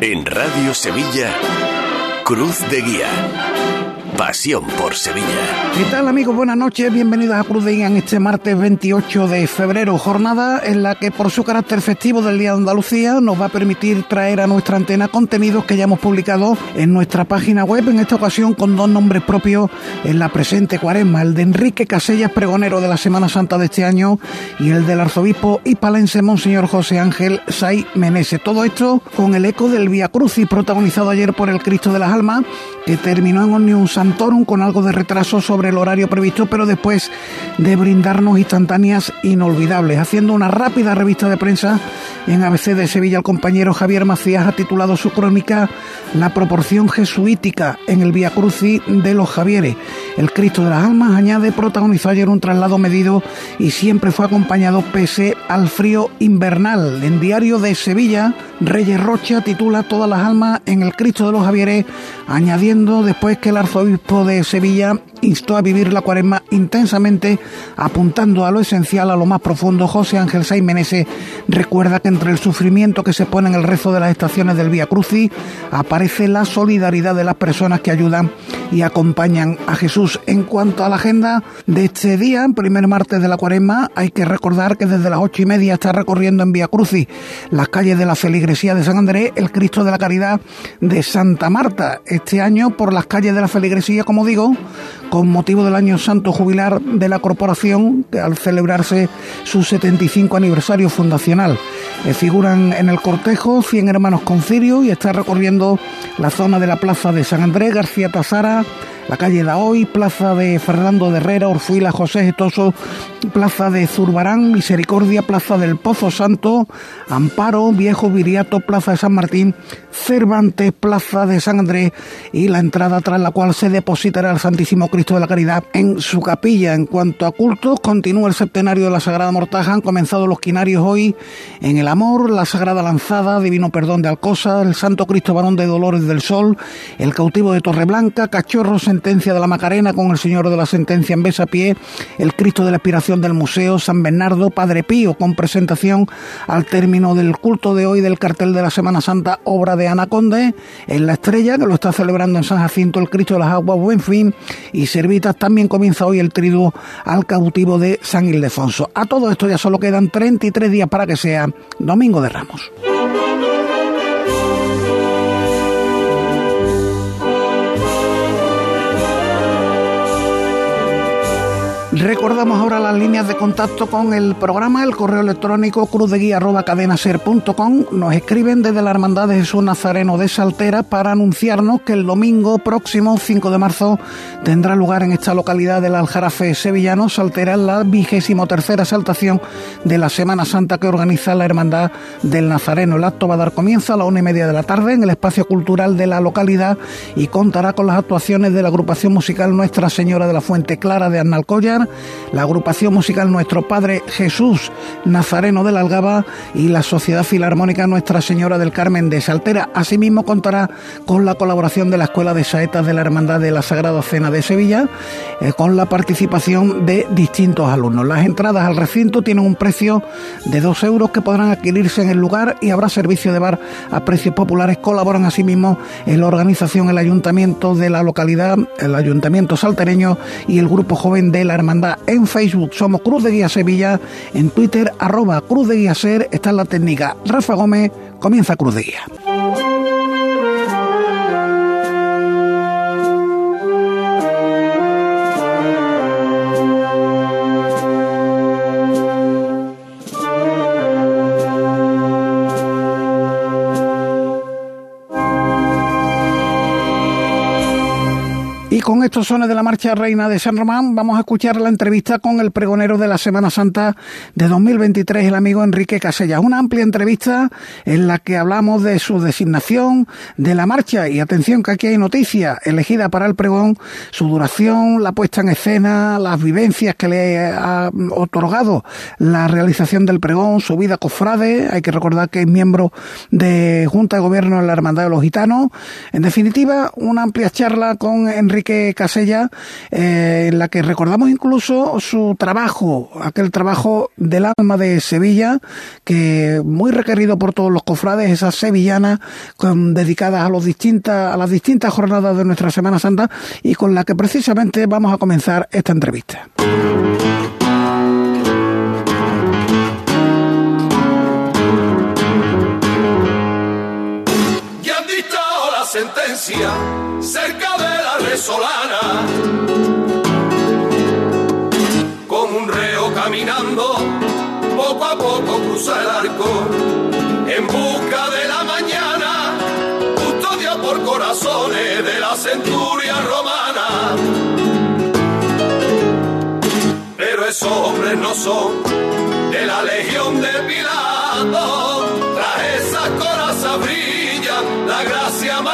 En Radio Sevilla, Cruz de Guía. Pasión por Sevilla. ¿Qué tal amigos? Buenas noches, bienvenidos a Cruz de en este martes 28 de febrero, jornada en la que por su carácter festivo del Día de Andalucía nos va a permitir traer a nuestra antena contenidos que ya hemos publicado en nuestra página web, en esta ocasión con dos nombres propios en la presente cuaresma, el de Enrique Casellas, pregonero de la Semana Santa de este año, y el del arzobispo hipalense Monseñor José Ángel Say Menese. Todo esto con el eco del Via Crucis protagonizado ayer por el Cristo de las Almas, que terminó en Omnium Con algo de retraso sobre el horario previsto, pero después de brindarnos instantáneas inolvidables. Haciendo una rápida revista de prensa en ABC de Sevilla, el compañero Javier Macías ha titulado su crónica La proporción jesuítica en el Via Crucis de los Javieres. El Cristo de las Almas, añade, protagonizó ayer un traslado medido y siempre fue acompañado pese al frío invernal. En Diario de Sevilla, Reyes Rocha titula Todas las almas en el Cristo de los Javieres, añadiendo después que el arzobispo de Sevilla instó a vivir la cuaresma intensamente, apuntando a lo esencial, a lo más profundo. José Ángel Saimenese recuerda que entre el sufrimiento que se pone en el rezo de las estaciones del Vía Crucis aparece la solidaridad de las personas que ayudan y acompañan a Jesús. En cuanto a la agenda de este día, primer martes de la cuaresma, hay que recordar que desde las ocho y media está recorriendo en Vía Crucis las calles de la feligresía de San Andrés el Cristo de la Caridad de Santa Marta. Este año por las calles de la feligresía, como digo, con motivo del año santo jubilar de la corporación, al celebrarse su 75 aniversario fundacional. Eh, figuran en el cortejo 100 hermanos con cirio y está recorriendo la zona de la plaza de San Andrés, García Tasara, la calle de Hoy, plaza de Fernando de Herrera, Orfuila, José Getoso, plaza de Zurbarán, Misericordia, plaza del Pozo Santo, Amparo, Viejo Viriato, plaza de San Martín, Cervantes, plaza de San Andrés y la entrada tras la cual se depositará el Santísimo Cristo de la Caridad en su capilla. En cuanto a cultos, continúa el septenario de la Sagrada Mortaja, han comenzado los quinarios hoy en el amor, la Sagrada Lanzada, Divino Perdón de Alcosa, el Santo Cristo Varón de Dolores del Sol, el cautivo de Torreblanca, Cachorros sentencia de la Macarena con el Señor de la Sentencia en Besapié, el Cristo de la Expiración del Museo, San Bernardo, Padre Pío, con presentación al término del culto de hoy del cartel de la Semana Santa, obra de Ana Conde, en La Estrella, que lo está celebrando en San Jacinto, el Cristo de las Aguas, Buen Fin, y Servitas también comienza hoy el triduo al cautivo de San Ildefonso. A todo esto ya solo quedan 33 días para que sea Domingo de Ramos. Recordamos ahora las líneas de contacto con el programa, el correo electrónico cruzdeguía.cadenaser.com. Nos escriben desde la Hermandad de Jesús Nazareno de Saltera para anunciarnos que el domingo próximo, 5 de marzo, tendrá lugar en esta localidad del Aljarafe sevillano, Saltera, la vigésimo tercera saltación de la Semana Santa que organiza la Hermandad del Nazareno. El acto va a dar comienzo a la una y media de la tarde en el espacio cultural de la localidad y contará con las actuaciones de la agrupación musical Nuestra Señora de la Fuente Clara de Arnalcollar, la agrupación musical Nuestro Padre Jesús Nazareno de la Algaba y la Sociedad Filarmónica Nuestra Señora del Carmen de Saltera. Asimismo contará con la colaboración de la Escuela de Saetas de la Hermandad de la Sagrada Cena de Sevilla, eh, con la participación de distintos alumnos. Las entradas al recinto tienen un precio de dos euros que podrán adquirirse en el lugar y habrá servicio de bar a precios populares. Colaboran asimismo en la organización el ayuntamiento de la localidad, el ayuntamiento saltereño y el grupo joven de la Hermandad en Facebook. Somos Cruz de Guía Sevilla, en Twitter arroba Cruz de Guía Ser, está en la técnica Rafa Gómez, comienza Cruz de Guía. Estos sones de la marcha reina de San Román vamos a escuchar la entrevista con el pregonero de la Semana Santa de 2023, el amigo Enrique Casellas. Una amplia entrevista en la que hablamos de su designación, de la marcha y atención que aquí hay noticia elegida para el pregón, su duración, la puesta en escena, las vivencias que le ha otorgado la realización del pregón, su vida cofrade. Hay que recordar que es miembro de Junta de Gobierno en la Hermandad de los Gitanos. En definitiva, una amplia charla con Enrique Casella, eh, en la que recordamos incluso su trabajo, aquel trabajo del alma de Sevilla, que muy requerido por todos los cofrades, esas sevillanas con, dedicadas a, los distintas, a las distintas jornadas de nuestra Semana Santa y con la que precisamente vamos a comenzar esta entrevista. Sentencia cerca de la resolana. Como un reo caminando, poco a poco cruza el arco, en busca de la mañana, custodia por corazones de la centuria romana. Pero esos hombres no son de la legión de Pilato, tras esas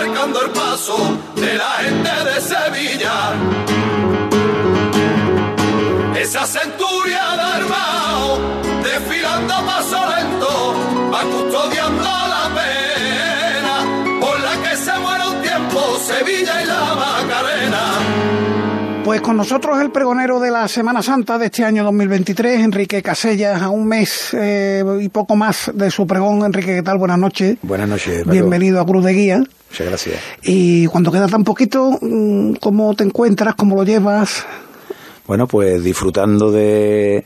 marcando el paso de la gente de Sevilla. Esa centuria de armado, desfilando a paso lento, va custodiando la pena por la que se muere un tiempo Sevilla y la Macarena. Pues con nosotros el pregonero de la Semana Santa de este año 2023, Enrique Casellas, a un mes eh, y poco más de su pregón. Enrique, ¿qué tal? Buenas noches. Buenas noches. Bienvenido a Cruz de Guía. Muchas gracias. Y cuando queda tan poquito, mm, ¿cómo te encuentras? ¿Cómo lo llevas? Bueno, pues disfrutando de...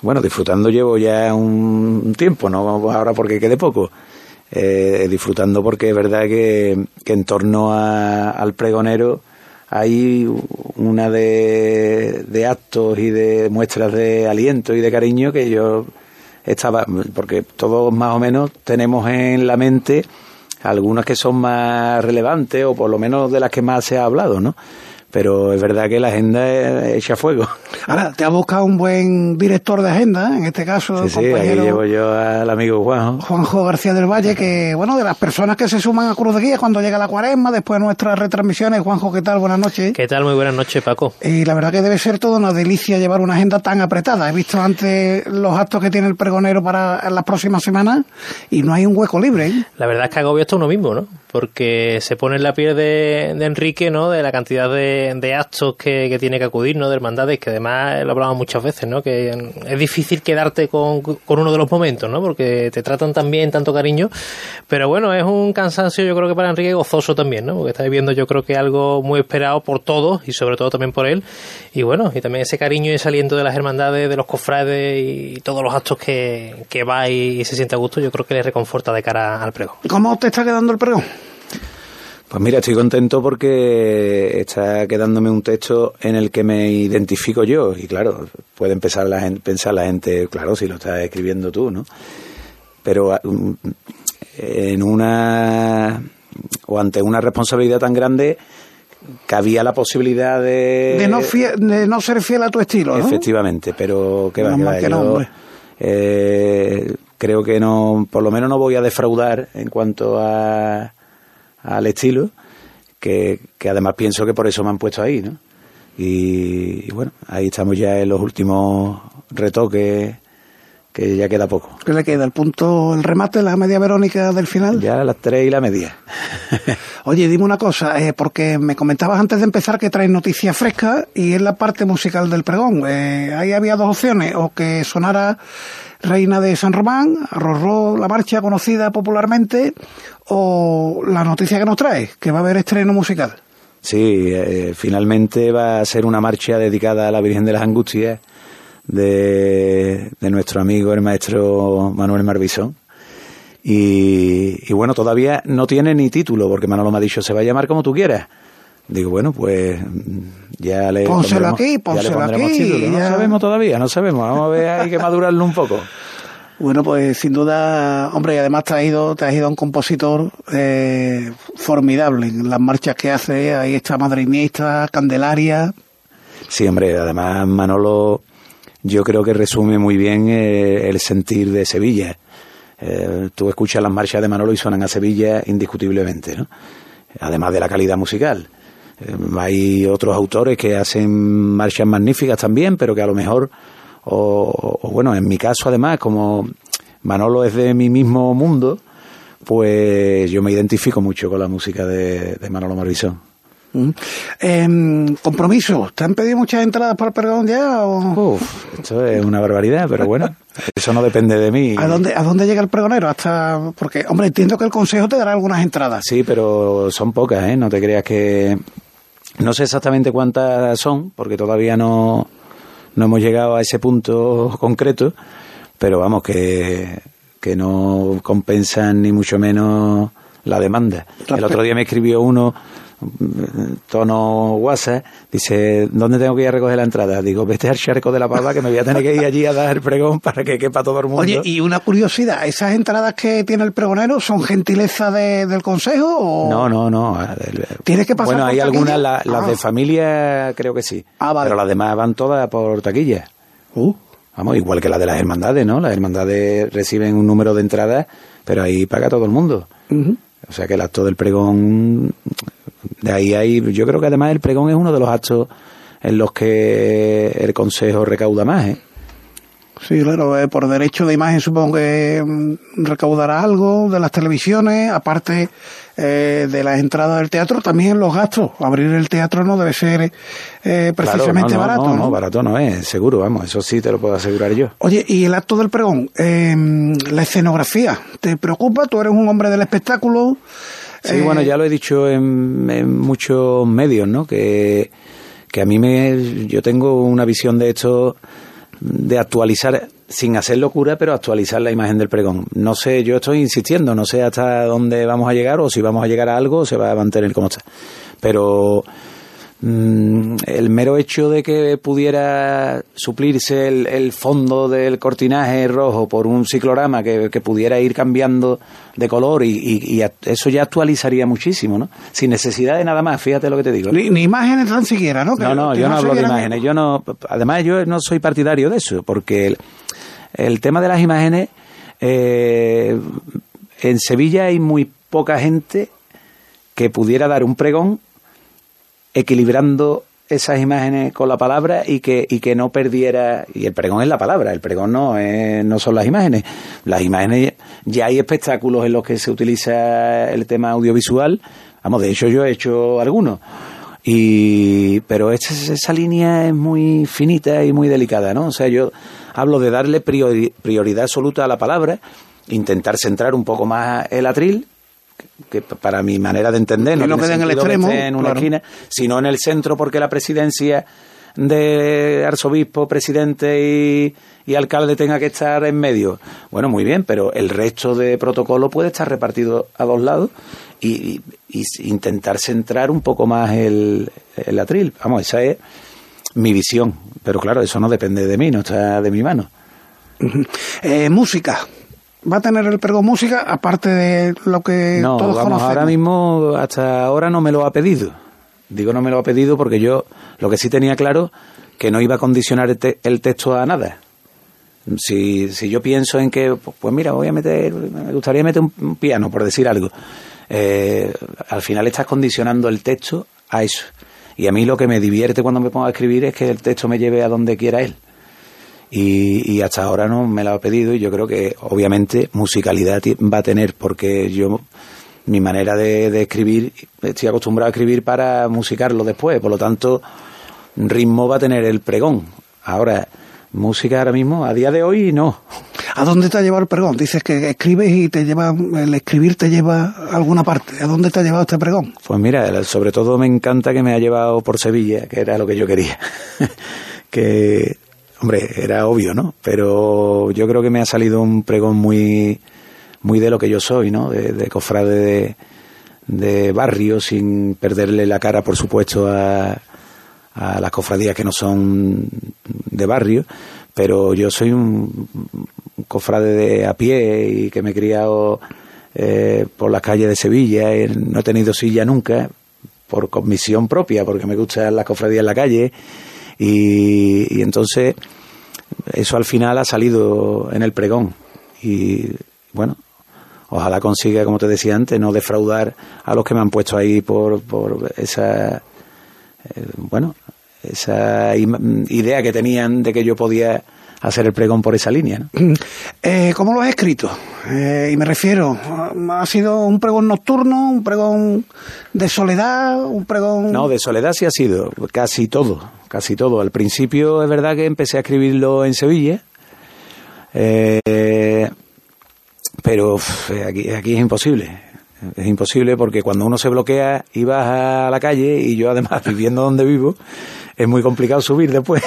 Bueno, disfrutando llevo ya un tiempo, no ahora porque quede poco. Eh, disfrutando porque es verdad que, que en torno al pregonero hay una de, de actos y de muestras de aliento y de cariño que yo estaba, porque todos más o menos tenemos en la mente algunas que son más relevantes o por lo menos de las que más se ha hablado, ¿no? Pero es verdad que la agenda echa fuego. Ahora, te ha buscado un buen director de agenda, en este caso. Sí, sí, ahí llevo yo al amigo Juanjo. Juanjo García del Valle, que, bueno, de las personas que se suman a Cruz de Guía cuando llega la cuaresma, después de nuestras retransmisiones. Juanjo, ¿qué tal? Buenas noches. ¿Qué tal? Muy buenas noches, Paco. Y la verdad que debe ser toda una delicia llevar una agenda tan apretada. He visto antes los actos que tiene el pregonero para las próximas semanas y no hay un hueco libre. ¿eh? La verdad es que agobia esto uno mismo, ¿no? Porque se pone en la piel de, de Enrique, ¿no? De la cantidad de de, actos que, tiene que acudir, ¿no? De hermandades, que además lo hablamos muchas veces, ¿no? Que es difícil quedarte con, uno de los momentos, ¿no? Porque te tratan tan bien, tanto cariño. Pero bueno, es un cansancio, yo creo que para Enrique gozoso también, ¿no? Porque está viviendo, yo creo que algo muy esperado por todos y sobre todo también por él. Y bueno, y también ese cariño y ese aliento de las hermandades, de los cofrades y todos los actos que, que va y, se siente a gusto, yo creo que le reconforta de cara al pregón. ¿Cómo te está quedando el pregón? Pues mira, estoy contento porque está quedándome un texto en el que me identifico yo. Y claro, puede empezar la gente, pensar la gente, claro, si lo estás escribiendo tú, ¿no? Pero ah, mm, en una. o ante una responsabilidad tan grande, cabía la posibilidad de. De no, de no ser fiel a tu estilo, ¿no? Efectivamente, pero que va, que va. eh, creo que no, por lo menos no voy a defraudar en cuanto a al estilo, que, además pienso que por eso me han puesto ahí, ¿no? Y, bueno, ahí estamos ya en los últimos retoques, que ya queda poco. ¿Qué le queda? ¿El punto, el remate, la media verónica del final? Ya las tres y la media. Oye, dime una cosa, eh, porque me comentabas antes de empezar que traes noticias frescas y es la parte musical del pregón. Eh, ahí había dos opciones, o que sonara Reina de San Román, Rorró, la marcha conocida popularmente, o la noticia que nos trae, que va a haber estreno musical. Sí, eh, finalmente va a ser una marcha dedicada a la Virgen de las Angustias de, nuestro amigo el maestro Manuel Marbizón. Y, y, bueno, todavía no tiene ni título, porque Manolo me ha dicho, se va a llamar como tú quieras. Digo, bueno, pues ya le pónselo aquí, pónselo aquí. No sabemos todavía, no sabemos. Vamos a ver, hay que madurarlo un poco. Bueno, pues sin duda, hombre, y además te has ido, te has ido a un compositor eh, formidable en las marchas que hace. Ahí está Madrinista, Candelaria. Sí, hombre, además Manolo, yo creo que resume muy bien eh, el sentir de Sevilla. Eh, tú escuchas las marchas de Manolo y suenan a Sevilla indiscutiblemente, ¿no? Además de la calidad musical. Eh, hay otros autores que hacen marchas magníficas también, pero que a lo mejor, o, bueno, en mi caso además, como Manolo es de mi mismo mundo, pues yo me identifico mucho con la música de, Manolo Marvisón. Mm. Em, compromiso, ¿te han pedido muchas entradas para el pregón ya? O? Uf, esto es una barbaridad, pero bueno, eso no depende de mí. ¿A dónde, ¿A dónde llega el pregonero? Hasta Porque, hombre, entiendo que el Consejo te dará algunas entradas. Sí, pero son pocas, ¿eh? No te creas que... No sé exactamente cuántas son, porque todavía no, no hemos llegado a ese punto concreto, pero vamos, que, que no compensan ni mucho menos la demanda. El otro día me escribió uno tono WhatsApp, dice, ¿dónde tengo que ir a recoger la entrada? Digo, vete al charco de la pava que me voy a tener que ir allí a dar el pregón para que quepa todo el mundo. Oye, y una curiosidad, ¿esas entradas que tiene el pregonero son gentileza del consejo o...? No, no, no. ¿Tienes que pasar Bueno, hay algunas, las de Ah. familia creo que sí. Ah, vale. Pero las demás van todas por taquilla. Uh, Vamos, igual que las de las hermandades, ¿no? Las hermandades reciben un número de entradas, pero ahí paga todo el mundo. O sea que el acto del pregón, de ahí hay, yo creo que además el pregón es uno de los actos en los que el Consejo recauda más, ¿eh? Sí, claro, eh, por derecho de imagen supongo que mm, recaudará algo de las televisiones, aparte eh, de las entradas del teatro, también los gastos. Abrir el teatro no debe ser eh, Claro, precisamente no, no, barato. No, ¿no? no, barato no es, seguro, vamos, eso sí te lo puedo asegurar yo. Oye, y el acto del pregón, eh, la escenografía, ¿te preocupa? Tú eres un hombre del espectáculo. Sí, bueno, ya lo he dicho en, en muchos medios, ¿no? Que, que a mí me, yo tengo una visión de esto de actualizar, sin hacer locura, pero actualizar la imagen del pregón. No sé, yo estoy insistiendo, no sé hasta dónde vamos a llegar o si vamos a llegar a algo se va a mantener como está. Pero mm, el mero hecho de que pudiera suplirse el, el fondo del cortinaje rojo por un ciclorama que, que pudiera ir cambiando de color y, y- eso ya actualizaría muchísimo, ¿no? Sin necesidad de nada más, fíjate lo que te digo. Ni, ni imágenes tan siquiera, ¿no? Que- No, no, yo no hablo de imágenes. Yo no, además, yo no soy partidario de eso, porque el, el tema de las imágenes, eh, en Sevilla hay muy poca gente que pudiera dar un pregón equilibrando esas imágenes con la palabra y que, y que no perdiera, y el pregón es la palabra, el pregón no, es- no son las imágenes. Las imágenes, ya hay espectáculos en los que se utiliza el tema audiovisual, vamos, de hecho yo he hecho algunos. Y, pero esa, esa línea es muy finita y muy delicada, ¿no? O sea, yo hablo de darle priori- prioridad absoluta a la palabra, intentar centrar un poco más el atril, que para mi manera de entender, no tiene quede en el que extremo, en una claro. esquina, sino en el centro, porque la presidencia de arzobispo, presidente y, y alcalde tenga que estar en medio. Bueno, muy bien, pero el resto de protocolo puede estar repartido a dos lados y, y- intentar centrar un poco más el, el atril. Vamos, esa es mi visión. Pero claro, eso no depende de mí, no está de mi mano. Eh, música. ¿Va a tener el pregón música aparte de lo que No, todos vamos, conocemos? ahora mismo, hasta ahora no me lo ha pedido. Digo no me lo ha pedido porque yo lo que sí tenía claro que no iba a condicionar el, te- el texto a nada. Si, si yo pienso en que, pues mira, voy a meter, me gustaría meter un, un piano, por decir algo, eh, al final estás condicionando el texto a eso. Y a mí lo que me divierte cuando me pongo a escribir es que el texto me lleve a donde quiera él. Y, y hasta ahora no me lo ha pedido y yo creo que obviamente musicalidad va a tener porque yo mi manera de, de escribir estoy acostumbrado a escribir para musicarlo después por lo tanto ritmo va a tener el pregón ahora música ahora mismo a día de hoy no ¿A dónde te ha llevado el pregón? Dices que escribes y te lleva, el escribir te lleva a alguna parte. ¿A dónde te ha llevado este pregón? Pues mira, sobre todo me encanta que me ha llevado por Sevilla, que era lo que yo quería. que, hombre, era obvio, ¿no? Pero yo creo que me ha salido un pregón muy, muy de lo que yo soy, ¿no? De, de cofrade de, barrio, sin perderle la cara, por supuesto, a, a las cofradías que no son de barrio, pero yo soy un, cofrade de a pie y que me he criado eh, por las calles de Sevilla, y no he tenido silla nunca, por comisión propia, porque me gustan las cofradías en la calle, y, y entonces eso al final ha salido en el pregón. Y bueno, ojalá consiga, como te decía antes, no defraudar a los que me han puesto ahí por, por esa, eh, bueno, esa idea que tenían de que yo podía hacer el pregón por esa línea. ¿no? Eh, ¿Cómo lo has escrito? Eh, y me refiero, ¿ha sido un pregón nocturno, un pregón de soledad, un pregón...? No, de soledad sí ha sido, casi todo, casi todo. Al principio es verdad que empecé a escribirlo en Sevilla, eh, pero aquí, aquí es imposible. Es imposible porque cuando uno se bloquea y vas a la calle y yo además viviendo donde vivo, es muy complicado subir después.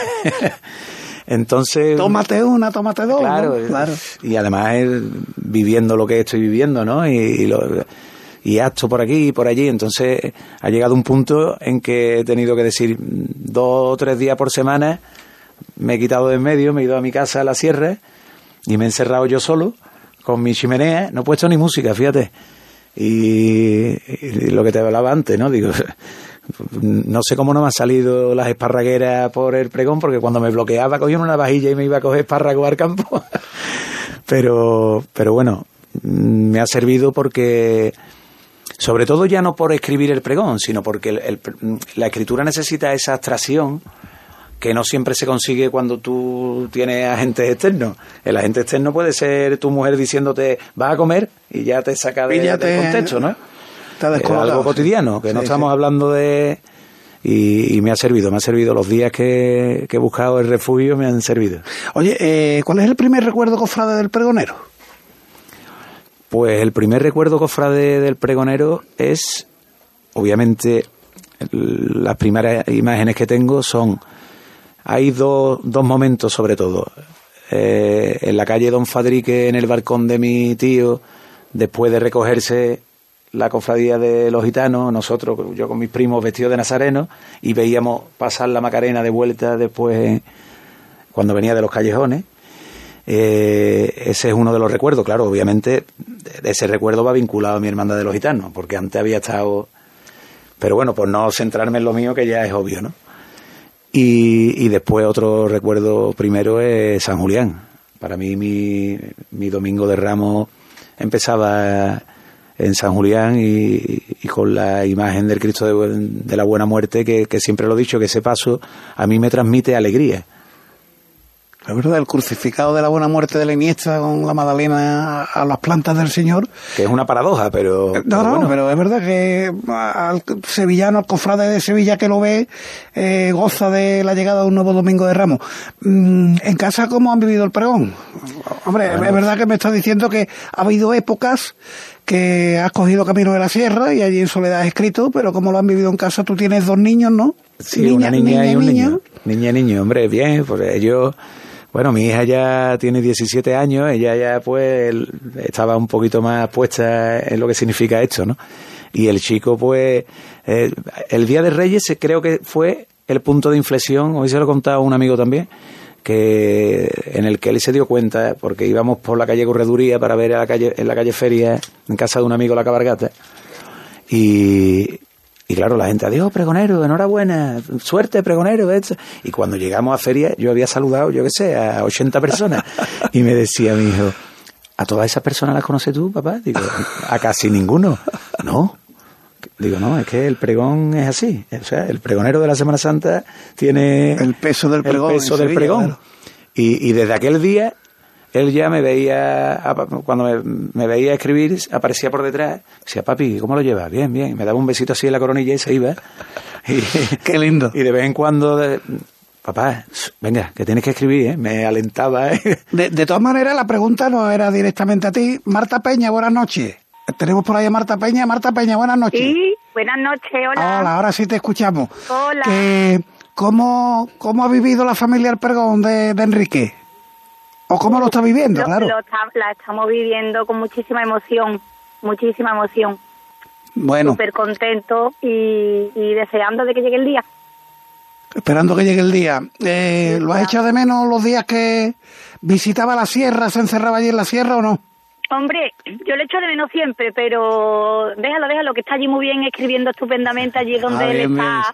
Entonces. Tómate una, tómate dos. Claro, claro. Y además viviendo lo que estoy viviendo, ¿no? Y, y, lo, y acto por aquí y por allí. Entonces ha llegado un punto en que he tenido que decir dos o tres días por semana, me he quitado de en medio, me he ido a mi casa a la sierra y me he encerrado yo solo con mi chimenea. No he puesto ni música, fíjate. Y, lo que te hablaba antes, ¿no? Digo no sé cómo no me han salido las esparragueras por el pregón, porque cuando me bloqueaba cogía una vajilla y me iba a coger espárrago al campo. pero, pero bueno, me ha servido porque, sobre todo ya no por escribir el pregón, sino porque la escritura necesita esa abstracción que no siempre se consigue cuando tú tienes agentes externos. El agente externo puede ser tu mujer diciéndote, vas a comer y ya te saca de, del contexto, ¿no? algo cotidiano, que no estamos hablando de... Y, me ha servido, me ha servido. Los días que, he buscado el refugio me han servido. Oye, eh, ¿cuál es el primer recuerdo cofrade del pregonero? Pues el primer recuerdo cofrade del pregonero es, obviamente, las primeras imágenes que tengo son, hay dos, dos momentos sobre todo. Eh, en la calle Don Fadrique, en el balcón de mi tío, después de recogerse la cofradía de los gitanos, nosotros, yo con mis primos vestidos de nazareno, y veíamos pasar la Macarena de vuelta después, cuando venía de los callejones. Eh, ese es uno de los recuerdos, claro, obviamente ese recuerdo va vinculado a mi hermandad de los gitanos, porque antes había estado... Pero bueno, por no centrarme en lo mío, que ya es obvio, ¿no? Y, y después otro recuerdo primero es San Julián. Para mí mi, mi domingo de Ramos empezaba en San Julián y, con la imagen del Cristo de, la Buena Muerte, que, siempre lo he dicho, que ese paso a mí me transmite alegría. La verdad, el crucificado de la buena muerte de la Iniesta con la Magdalena a, las plantas del Señor. Que es una paradoja, pero. No, no, pero es verdad que al sevillano, al cofrade de Sevilla que lo ve, eh, goza de la llegada de un nuevo domingo de Ramos. Mm, ¿En casa cómo han vivido el pregón? Hombre, es verdad que me estás diciendo que ha habido épocas que has cogido camino de la sierra y allí en soledad has escrito, pero como lo han vivido en casa, tú tienes dos niños, ¿no? Sí, una niña, y un niño. Niña y niño, hombre, bien, pues ellos... Bueno, mi hija ya tiene 17 años, ella ya pues estaba un poquito más puesta en lo que significa esto, ¿no? Y el chico pues, eh, el Día de Reyes creo que fue el punto de inflexión, hoy se lo he contado un amigo también, que en el que él se dio cuenta, porque íbamos por la calle Correduría para ver a la calle, en la calle Feria, en casa de un amigo la cabargata, y, y claro, la gente, adiós, pregonero, enhorabuena, suerte, pregonero. Y cuando llegamos a feria, yo había saludado, yo qué sé, a 80 personas. Y me decía mi hijo, ¿a todas esas personas las conoces tú, papá? Digo, a casi ninguno. No, Digo, no, es que el pregón es así. O sea, el pregonero de la Semana Santa tiene... El peso del pregón. El peso del pregón. Y, y, desde aquel día, él ya me veía, cuando me, veía escribir, aparecía por detrás. Decía, papi, ¿cómo lo llevas? Bien, bien. Me daba un besito así en la coronilla y se iba. Y, Qué lindo. Y de vez en cuando... papá, venga, que tienes que escribir, ¿eh? me alentaba. ¿eh? De, de todas maneras, la pregunta no era directamente a ti. Marta Peña, buenas noches. Tenemos por ahí a Marta Peña. Marta Peña, buenas noches. Sí, buenas noches, hola. Hola, ahora sí te escuchamos. Hola. ¿cómo, ¿Cómo ha vivido la familia El Pergón de, Enrique? ¿O cómo lo está viviendo, claro? la estamos viviendo con muchísima emoción, muchísima emoción. Bueno. Súper contento y, deseando de que llegue el día. Esperando que llegue el día. Eh, ¿Lo has echado de menos los días que visitaba la sierra, se encerraba allí en la sierra o no? Hombre, yo le echo de menos siempre, pero déjalo, déjalo, que está allí muy bien escribiendo estupendamente, allí donde él está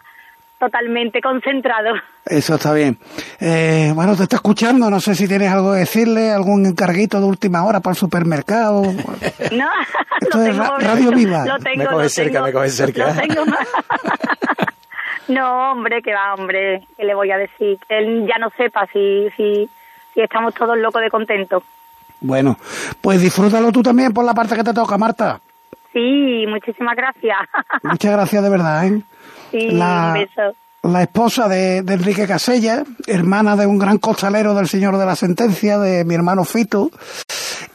totalmente concentrado. Eso está bien. Eh, bueno, te está escuchando, no sé si tienes algo que decirle, algún encarguito de última hora para el supermercado. No, Esto es Radio Viva. Lo tengo, me coge cerca, me coge cerca. no, hombre, que va, hombre, ¿qué le voy a decir? Él ya no sepa si, si, si estamos todos locos de contento. Bueno, pues disfrútalo tú también por la parte que te toca, Marta. Sí, muchísimas gracias. Muchas gracias de verdad, ¿eh? La-. La esposa de, de Enrique Casella, hermana de un gran costalero del señor de la sentencia, de mi hermano Fito.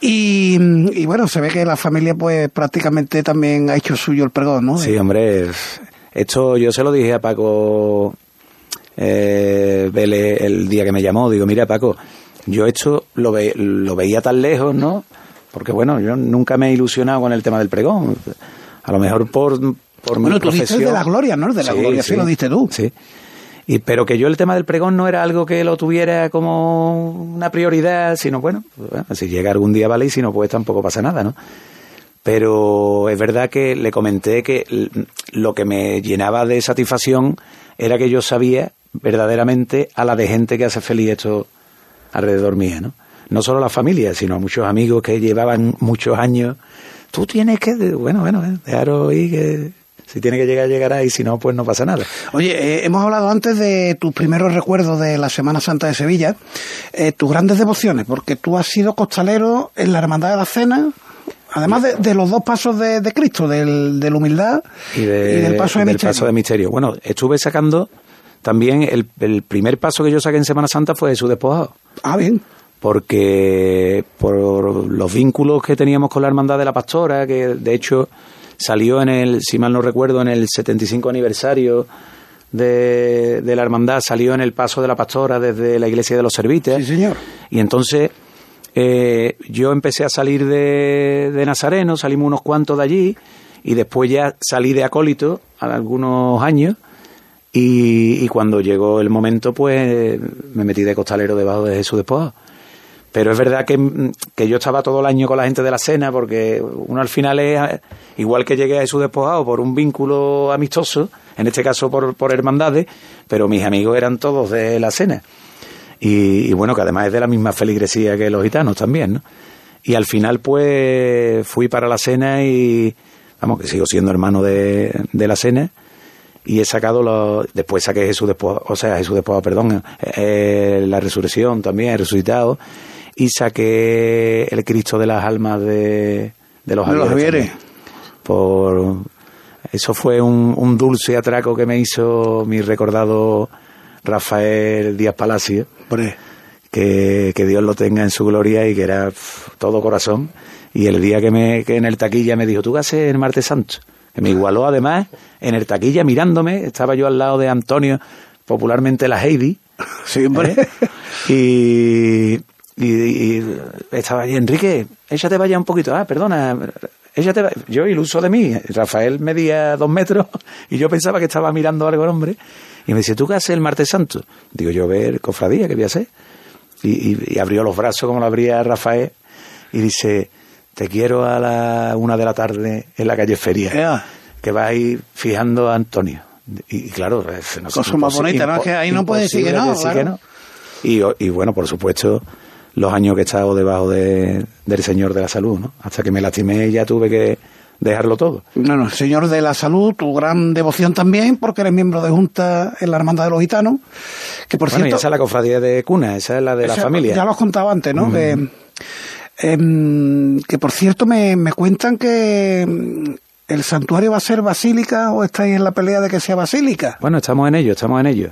Y, y bueno, se ve que la familia pues prácticamente también ha hecho suyo el pregón, ¿no? Sí, hombre, esto yo se lo dije a Paco eh, Vélez el día que me llamó. Digo, mira, Paco, yo esto lo, ve- lo veía tan lejos, ¿no? Porque bueno, yo nunca me he ilusionado con el tema del pregón. A lo mejor por, por Bueno, mi tú dices profesión. de la gloria, ¿no? De la gloria, sí lo diste tú. Sí. Y, pero que yo el tema del pregón no era algo que lo tuviera como una prioridad, sino bueno, pues, bueno, si llega algún día vale y si no, pues tampoco pasa nada, ¿no? Pero es verdad que le comenté que lo que me llenaba de satisfacción era que yo sabía verdaderamente a la de gente que hace feliz esto alrededor mía, ¿no? No solo la familia, sino a muchos amigos que llevaban muchos años. Tú tienes que, bueno, bueno, dejaros ahí que si tiene que llegar, llegará y si no, pues no pasa nada. Oye, eh, hemos hablado antes de tus primeros recuerdos de la Semana Santa de Sevilla, eh, tus grandes devociones, porque tú has sido costalero en la Hermandad de la Cena, además de, de los dos pasos de, de Cristo, del, de la humildad y, de- del paso de del misterio. paso de misterio. Bueno, estuve sacando también el, el primer paso que yo saqué en Semana Santa fue Jesús despojado, Ah, bien. porque por los vínculos que teníamos con la hermandad de la Pastora, que de hecho salió en el, si mal no recuerdo, en el 75 aniversario de, de la hermandad, salió en el paso de la Pastora desde la iglesia de los Servites. Sí, señor. Y entonces eh, yo empecé a salir de, de Nazareno, salimos unos cuantos de allí y después ya salí de acólito a algunos años y, y cuando llegó el momento pues me metí de costalero debajo de Jesús Despojado. Pero es verdad que, mm, que yo estaba todo el año con la gente de la cena porque uno al final es, eh, igual que llegué a Jesús Despojado por un vínculo amistoso, en este caso por, por hermandades, pero mis amigos eran todos de la cena. Y, y bueno, que además es de la misma feligresía que los gitanos también, ¿no? Y al final, pues, fui para la cena y, vamos, que sigo siendo hermano de, de la cena. Y he sacado los, después saqué Jesús después, o sea, Jesús después, perdón, eh, la resurrección también, he resucitado. Y saqué el Cristo de las almas de, de los Javieres. Por, eso fue un, un dulce atraco que me hizo mi recordado Rafael Díaz Palacio que, que Dios lo tenga en su gloria y que era todo corazón. Y el día que, me, que en el taquilla me dijo, ¿tú qué haces el martes santo? Que me igualó además en el taquilla mirándome, estaba yo al lado de Antonio, popularmente la Heidi. sí, hombre. ¿eh? Y, y, y estaba allí, Enrique, échate vaya un poquito. Ah, perdona, échate va- Yo iluso de mí. Rafael medía dos metros y yo pensaba que estaba mirando algo el hombre. Y me dice, ¿tú qué haces el martes santo? Digo, yo ver cofradía, ¿qué voy a hacer? Y, y- y abrió los brazos como lo abría Rafael y dice, te quiero a la una de la tarde en la calle Feria, que va a ir fijando a Antonio. Y, y claro, es no sé, Cosa más bonita, ¿no? Es que ahí no puedes decir que no, claro. que no. Y bueno, por supuesto, los años que he estado debajo de- del Señor de la Salud, ¿no? Hasta que me lastimé y ya tuve que dejarlo todo. No, no, Señor de la Salud, tu gran devoción también, porque eres miembro de Junta en la Hermandad de los Gitanos, que por bueno, y cierto... esa es la cofradía de cuna, esa es la de la familia. Ya lo has contado antes, ¿no? que, em, que por cierto me, me cuentan que em, el santuario va a ser basílica o estáis en la pelea de que sea basílica. Bueno, estamos en ello, estamos en ello.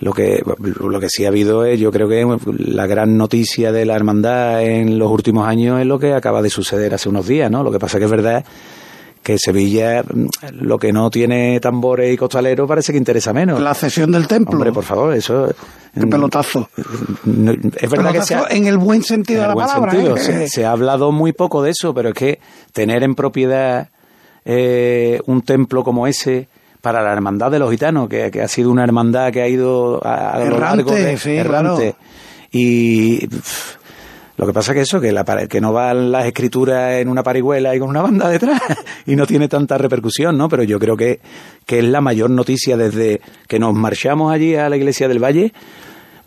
Lo que, lo que sí ha habido es, yo creo que la gran noticia de la hermandad en los últimos años es lo que acaba de suceder hace unos días, ¿no? Lo que pasa que es verdad que Sevilla, mm, lo que no tiene tambores y costaleros parece que interesa menos. La cesión del templo. Hombre, por favor, eso... Qué pelotazo. No, es verdad que se ha- en el buen sentido en de la palabra. sentido. ¿eh? Se, se ha hablado muy poco de eso, pero es que tener en propiedad eh, un templo como ese para la hermandad de los gitanos, que, que ha sido una hermandad que ha ido a, a lo Errante, largo de sí, errante. claro. Y pff, lo que pasa que eso, que, la, que no van las escrituras en una parihuela y con una banda detrás y no tiene tanta repercusión, ¿no? Pero yo creo que, que es la mayor noticia desde que nos marchamos allí a la iglesia del Valle.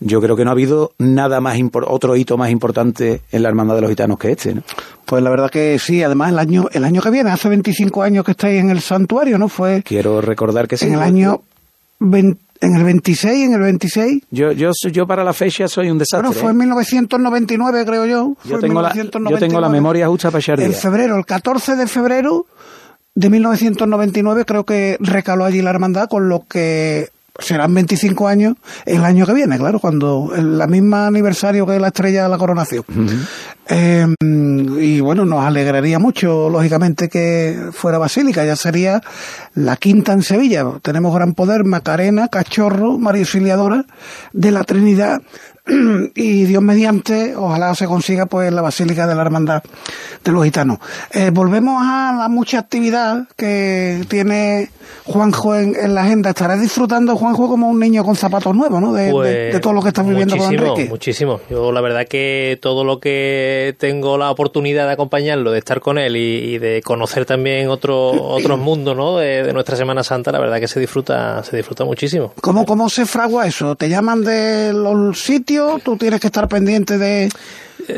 Yo creo que no ha habido nada más otro hito más importante en la hermandad de los gitanos que este, ¿no? Pues la verdad que sí, además el año, el año que viene, hace 25 años que estáis en el santuario, ¿no? Fue Quiero recordar que sí. en el año 20 En el 26, en el 26. Yo, yo, yo para la fecha soy un desastre. Bueno, fue en 1999, creo yo. Yo tengo, la, yo tengo la memoria justa para echar En febrero, el 14 de febrero de 1999, creo que recaló allí la hermandad, con lo que serán 25 años el año que viene, claro, cuando el mismo aniversario que la estrella de la coronación. eh, y bueno, nos alegraría mucho, lógicamente, que fuera Basílica, ya sería la quinta en Sevilla. Tenemos gran poder, Macarena, Cachorro, María Auxiliadora de la Trinidad y Dios mediante, ojalá se consiga pues la Basílica de la Hermandad de los Gitanos. Eh, volvemos a la mucha actividad que tiene Juanjo en, la agenda. Estará disfrutando Juanjo como un niño con zapatos nuevos, ¿no? De, pues todo lo que está viviendo con Enrique. Muchísimo. Yo la verdad que todo lo que tengo la oportunidad de acompañarlo, de estar con él y, de conocer también otro, otros mundos, ¿no? De, nuestra Semana Santa, la verdad que se disfruta, se disfruta muchísimo. ¿Cómo, cómo se fragua eso? ¿Te llaman de los sitios? ¿Tú tienes que estar pendiente de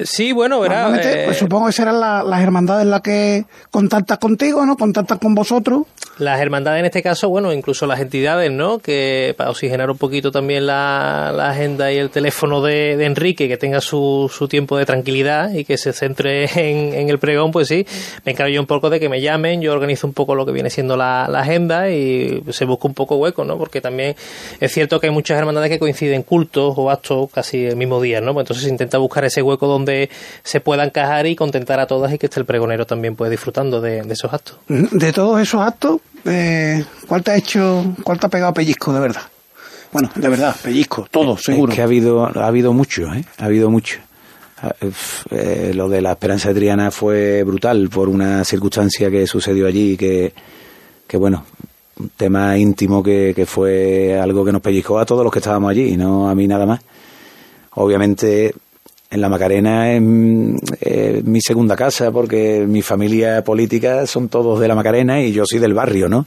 sí, bueno, verá. Pues eh, supongo que serán las hermandades las que contactan contigo, ¿no? Contactan con vosotros. Las hermandades en este caso, bueno, incluso las entidades, ¿no? Que para oxigenar un poquito también la, agenda y el teléfono de, Enrique, que tenga su, su, tiempo de tranquilidad y que se centre en, el pregón, pues sí, me encargo yo un poco de que me llamen, yo organizo un poco lo que viene siendo la, agenda y se busca un poco hueco, ¿no? Porque también es cierto que hay muchas hermandades que coinciden cultos o actos casi el mismo día, ¿no? Pues entonces se intenta buscar ese hueco donde se pueda encajar y contentar a todas y que esté el pregonero también puede disfrutando de, esos actos. De todos esos actos, eh, ¿cuál te ha hecho, cuál te ha pegado pellizco de verdad? Bueno, de verdad, pellizco, todo, seguro. Es que ha habido, ha habido mucho, ¿eh? Ha habido mucho. Ah, eh, lo de la Esperanza de Triana fue brutal por una circunstancia que sucedió allí que, que bueno, un tema íntimo que, que fue algo que nos pellizcó a todos los que estábamos allí, no a mí nada más. Obviamente en la Macarena es, mi segunda casa porque mi familia política son todos de la Macarena y yo soy del barrio, ¿no?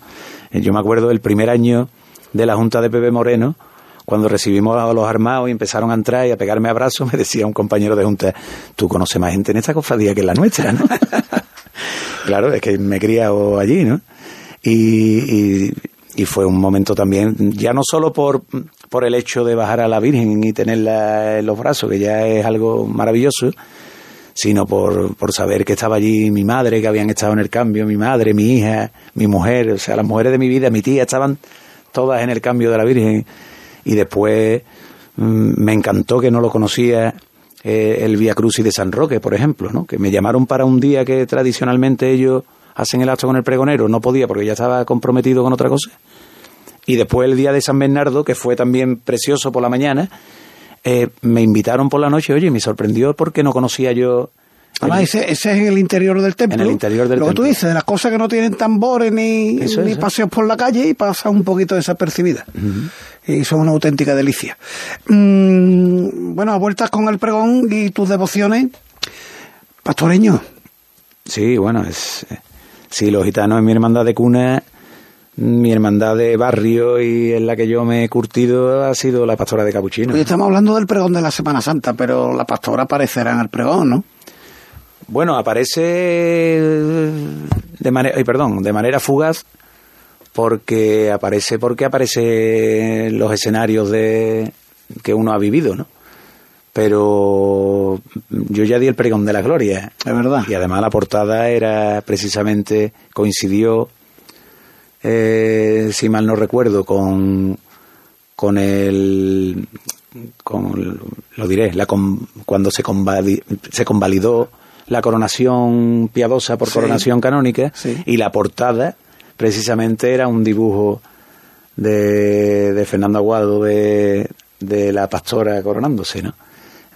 Eh, yo me acuerdo del primer año de la Junta de Pepe Moreno, cuando recibimos a los armados y empezaron a entrar y a pegarme abrazos, me decía un compañero de Junta, tú conoces más gente en esta cofradía que en la nuestra, ¿no? claro, es que me he criado allí, ¿no? y fue un momento también, ya no solo por, por el hecho de bajar a la Virgen y tenerla en los brazos, que ya es algo maravilloso, sino por, por saber que estaba allí mi madre, que habían estado en el cambio, mi madre, mi hija, mi mujer, o sea, las mujeres de mi vida, mi tía, estaban todas en el cambio de la Virgen. Y después mm, me encantó que no lo conocía eh, el Via Crucis de San Roque, por ejemplo, ¿no? que me llamaron para un día que tradicionalmente ellos hacen el acto con el pregonero, no podía porque ya estaba comprometido con otra cosa. Y después el día de San Bernardo, que fue también precioso por la mañana, eh, me invitaron por la noche, oye, me sorprendió porque no conocía yo... Además, ese, ese, es en el interior del templo. En el interior del Lo que tú dices, de las cosas que no tienen tambores ni, ni paseos por la calle y pasan un poquito desapercibidas. Y son una auténtica delicia. Mm, bueno, a vueltas con el pregón y tus devociones, pastoreño. Sí, bueno, es, eh, Sí, los gitanos en mi hermandad de cuna, mi hermandad de barrio y en la que yo me he curtido ha sido la pastora de Capuchino. Hoy estamos hablando del pregón de la Semana Santa, pero la pastora aparecerá en el pregón, ¿no? Bueno, aparece de manera, perdón, de manera fugaz porque aparece porque aparece los escenarios de que uno ha vivido, ¿no? pero yo ya di el pregón de la gloria. Es verdad. Y además la portada era precisamente, coincidió, eh, si mal no recuerdo, con, con el, con, lo diré, la, cuando se, se convalidó la coronación piadosa por coronación canónica y la portada precisamente era un dibujo de, de Fernando Aguado de, de la pastora coronándose, ¿no?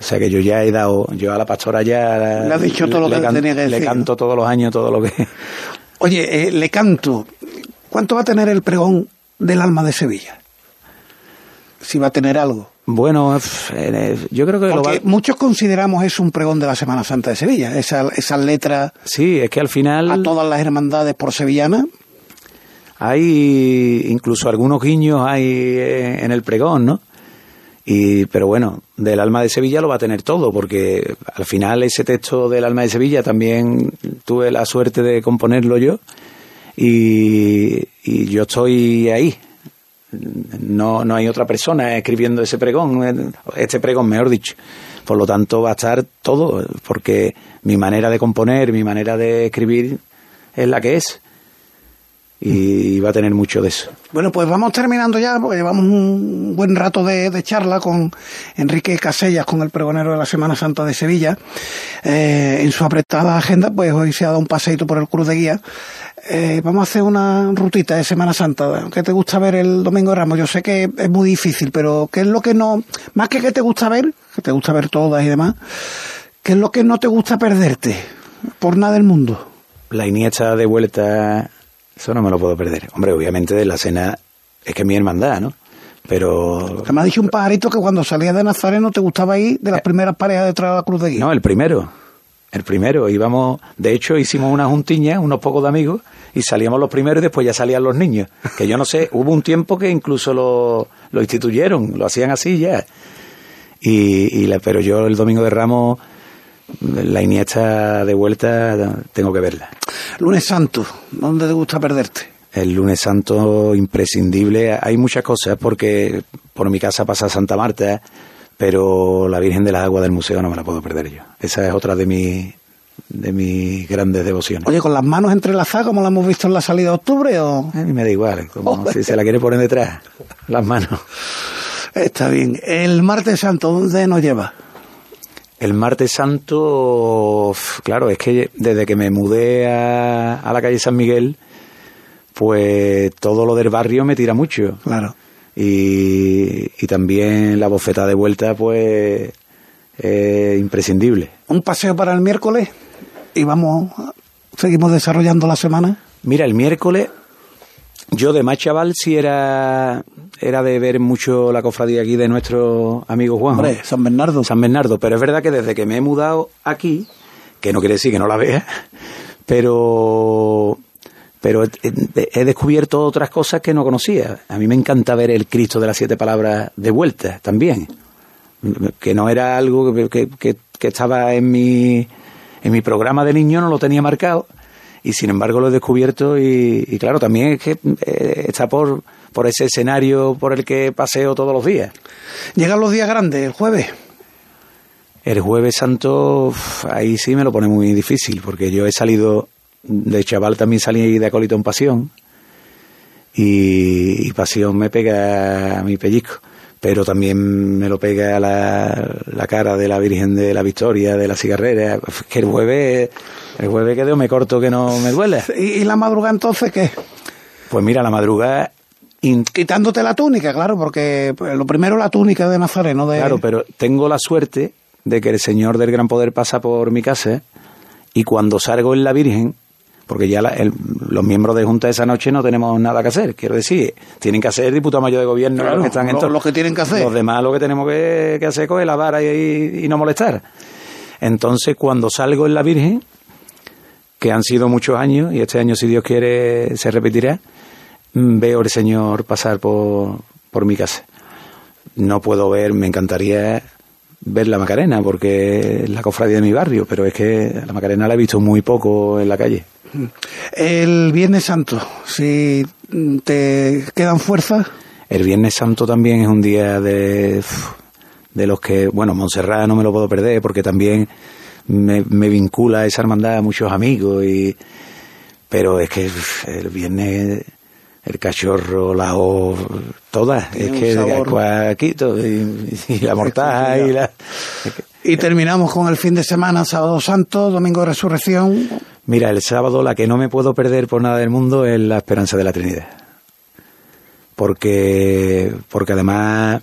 O sea que yo ya he dado, yo a la pastora ya... Le has dicho todo lo que tenía que decir. Le canto todos los años todo lo que... Oye, eh, le canto. ¿Cuánto va a tener el pregón del alma de Sevilla? Si va a tener algo. Bueno, eh, yo creo que Porque muchos consideramos eso un pregón de la Semana Santa de Sevilla, esa, esas letras... Sí, es que al final... A todas las hermandades por sevillana. Hay incluso algunos guiños hay eh, en el pregón, ¿no? Y, pero bueno, del alma de Sevilla lo va a tener todo, porque al final ese texto del alma de Sevilla también tuve la suerte de componerlo yo y, yo estoy ahí. no, no hay otra persona escribiendo ese pregón, este pregón, mejor dicho. Por lo tanto, va a estar todo, porque mi manera de componer, mi manera de escribir es la que es. Y va a tener mucho de eso. Bueno, pues vamos terminando ya, porque llevamos un buen rato de, charla con Enrique Casellas, con el pregonero de la Semana Santa de Sevilla. Eh, en su apretada agenda, pues hoy se ha dado un paseito por el Cruz de Guía. Eh, vamos a hacer una rutita de Semana Santa. ¿Qué te gusta ver el Domingo de Ramos? Yo sé que es muy difícil, pero ¿qué es lo que no, más que qué te gusta ver, que te gusta ver todas y demás, qué es lo que no te gusta perderte por nada del mundo? La Iniesta de vuelta, eso no me lo puedo perder. Hombre, obviamente de la cena es que es mi hermandad, ¿no? Pero... me ha dicho un pajarito que cuando salías de Nazareno te gustaba ir de las eh. primeras parejas detrás de la cruz de guía. No, el primero. El primero, íbamos, de hecho hicimos una juntiña, unos pocos de amigos, y salíamos los primeros y después ya salían los niños. Que yo no sé, hubo un tiempo que incluso lo, lo instituyeron, lo hacían así ya. Y, la, pero yo el domingo de Ramos, la Iniesta de vuelta, tengo que verla. Lunes Santo, ¿dónde te gusta perderte? El lunes santo imprescindible. Hay muchas cosas porque por mi casa pasa Santa Marta pero la Virgen de las Aguas del museo no me la puedo perder yo. Esa es otra de mis de mis grandes devociones. Oye, con las manos entrelazadas, como la hemos visto en la salida de octubre, o a mí me da igual, como si se la quiere poner detrás, las manos. Está bien. El martes santo, ¿dónde nos lleva? El martes santo, claro, es que desde que me mudé a, a la calle San Miguel, pues todo lo del barrio me tira mucho. Claro y, también la bofeta de vuelta pues es imprescindible. Un paseo para el miércoles y vamos, seguimos desarrollando la semana. Mira, el miércoles yo de más chaval sí era, era de ver mucho la cofradía aquí de nuestro amigo Juan. Hombre, San Bernardo. San Bernardo, pero es verdad que desde que me he mudado aquí, que no quiere decir que no la vea, pero pero he descubierto otras cosas que no conocía. A mí me encanta ver el Cristo de las siete palabras de vuelta también, que no era algo que, estaba en mi, en mi programa de niño, no lo tenía marcado, y sin embargo lo he descubierto y, claro, también es que eh, está por, por ese escenario por el que paseo todos los días. ¿Llegan los días grandes, el jueves? El jueves santo, ahí sí me lo pone muy difícil, porque yo he salido de chaval también salí de acólito en Pasión y, Pasión me pega a mi pellizco, pero también me lo pega la, la cara de la Virgen de la Victoria, de la cigarrera, que el jueves, el jueves que me corto que no me duele. ¿Y, la madrugada entonces qué? Pues mira, la madrugada Quitándote la túnica, claro, porque pues, lo primero la túnica de Nazareno. De... Claro, pero tengo la suerte de que el Señor del Gran Poder pasa por mi casa y cuando salgo en la Virgen, porque ya los miembros de Junta esa noche no tenemos nada que hacer. Quiero decir, tienen que hacer diputado mayor de gobierno los que están en los que tienen que hacer. Los demás lo que tenemos que, hacer es coger la vara y, no molestar. Entonces, cuando salgo en la Virgen, que han sido muchos años, y este año, si Dios quiere, se repetirá, veo el Señor pasar por, por mi casa. No puedo ver, me encantaría ver la Macarena, porque es la cofradía de mi barrio, pero es que la Macarena la he visto muy poco en la calle. El Viernes Santo, si te quedan fuerzas. El Viernes Santo también es un día de, de los que, bueno, Montserrat no me lo puedo perder porque también me, vincula a esa hermandad a muchos amigos, y, pero es que el Viernes el cachorro, la o, todas, es que Cuaquito y, y, la mortaja y la... Y terminamos con el fin de semana, sábado santo, domingo de resurrección. Mira, el sábado la que no me puedo perder por nada del mundo es la esperanza de la Trinidad. Porque, porque además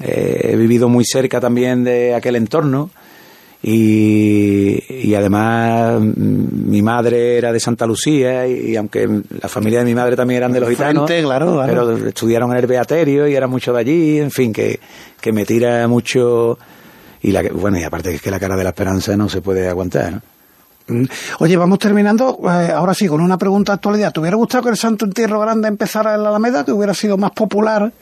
eh, he vivido muy cerca también de aquel entorno y, además mm, mi madre era de Santa Lucía y, aunque la familia de mi madre también eran de los gitanos, claro, pero estudiaron en el Beaterio y era mucho de allí, en fin, que, que me tira mucho y la, bueno, y aparte es que la cara de la esperanza no se puede aguantar, ¿no? Mm. Oye, vamos terminando, eh, ahora sí, con una pregunta de actualidad. ¿Te hubiera gustado que el Santo Entierro Grande empezara en la Alameda, que hubiera sido más popular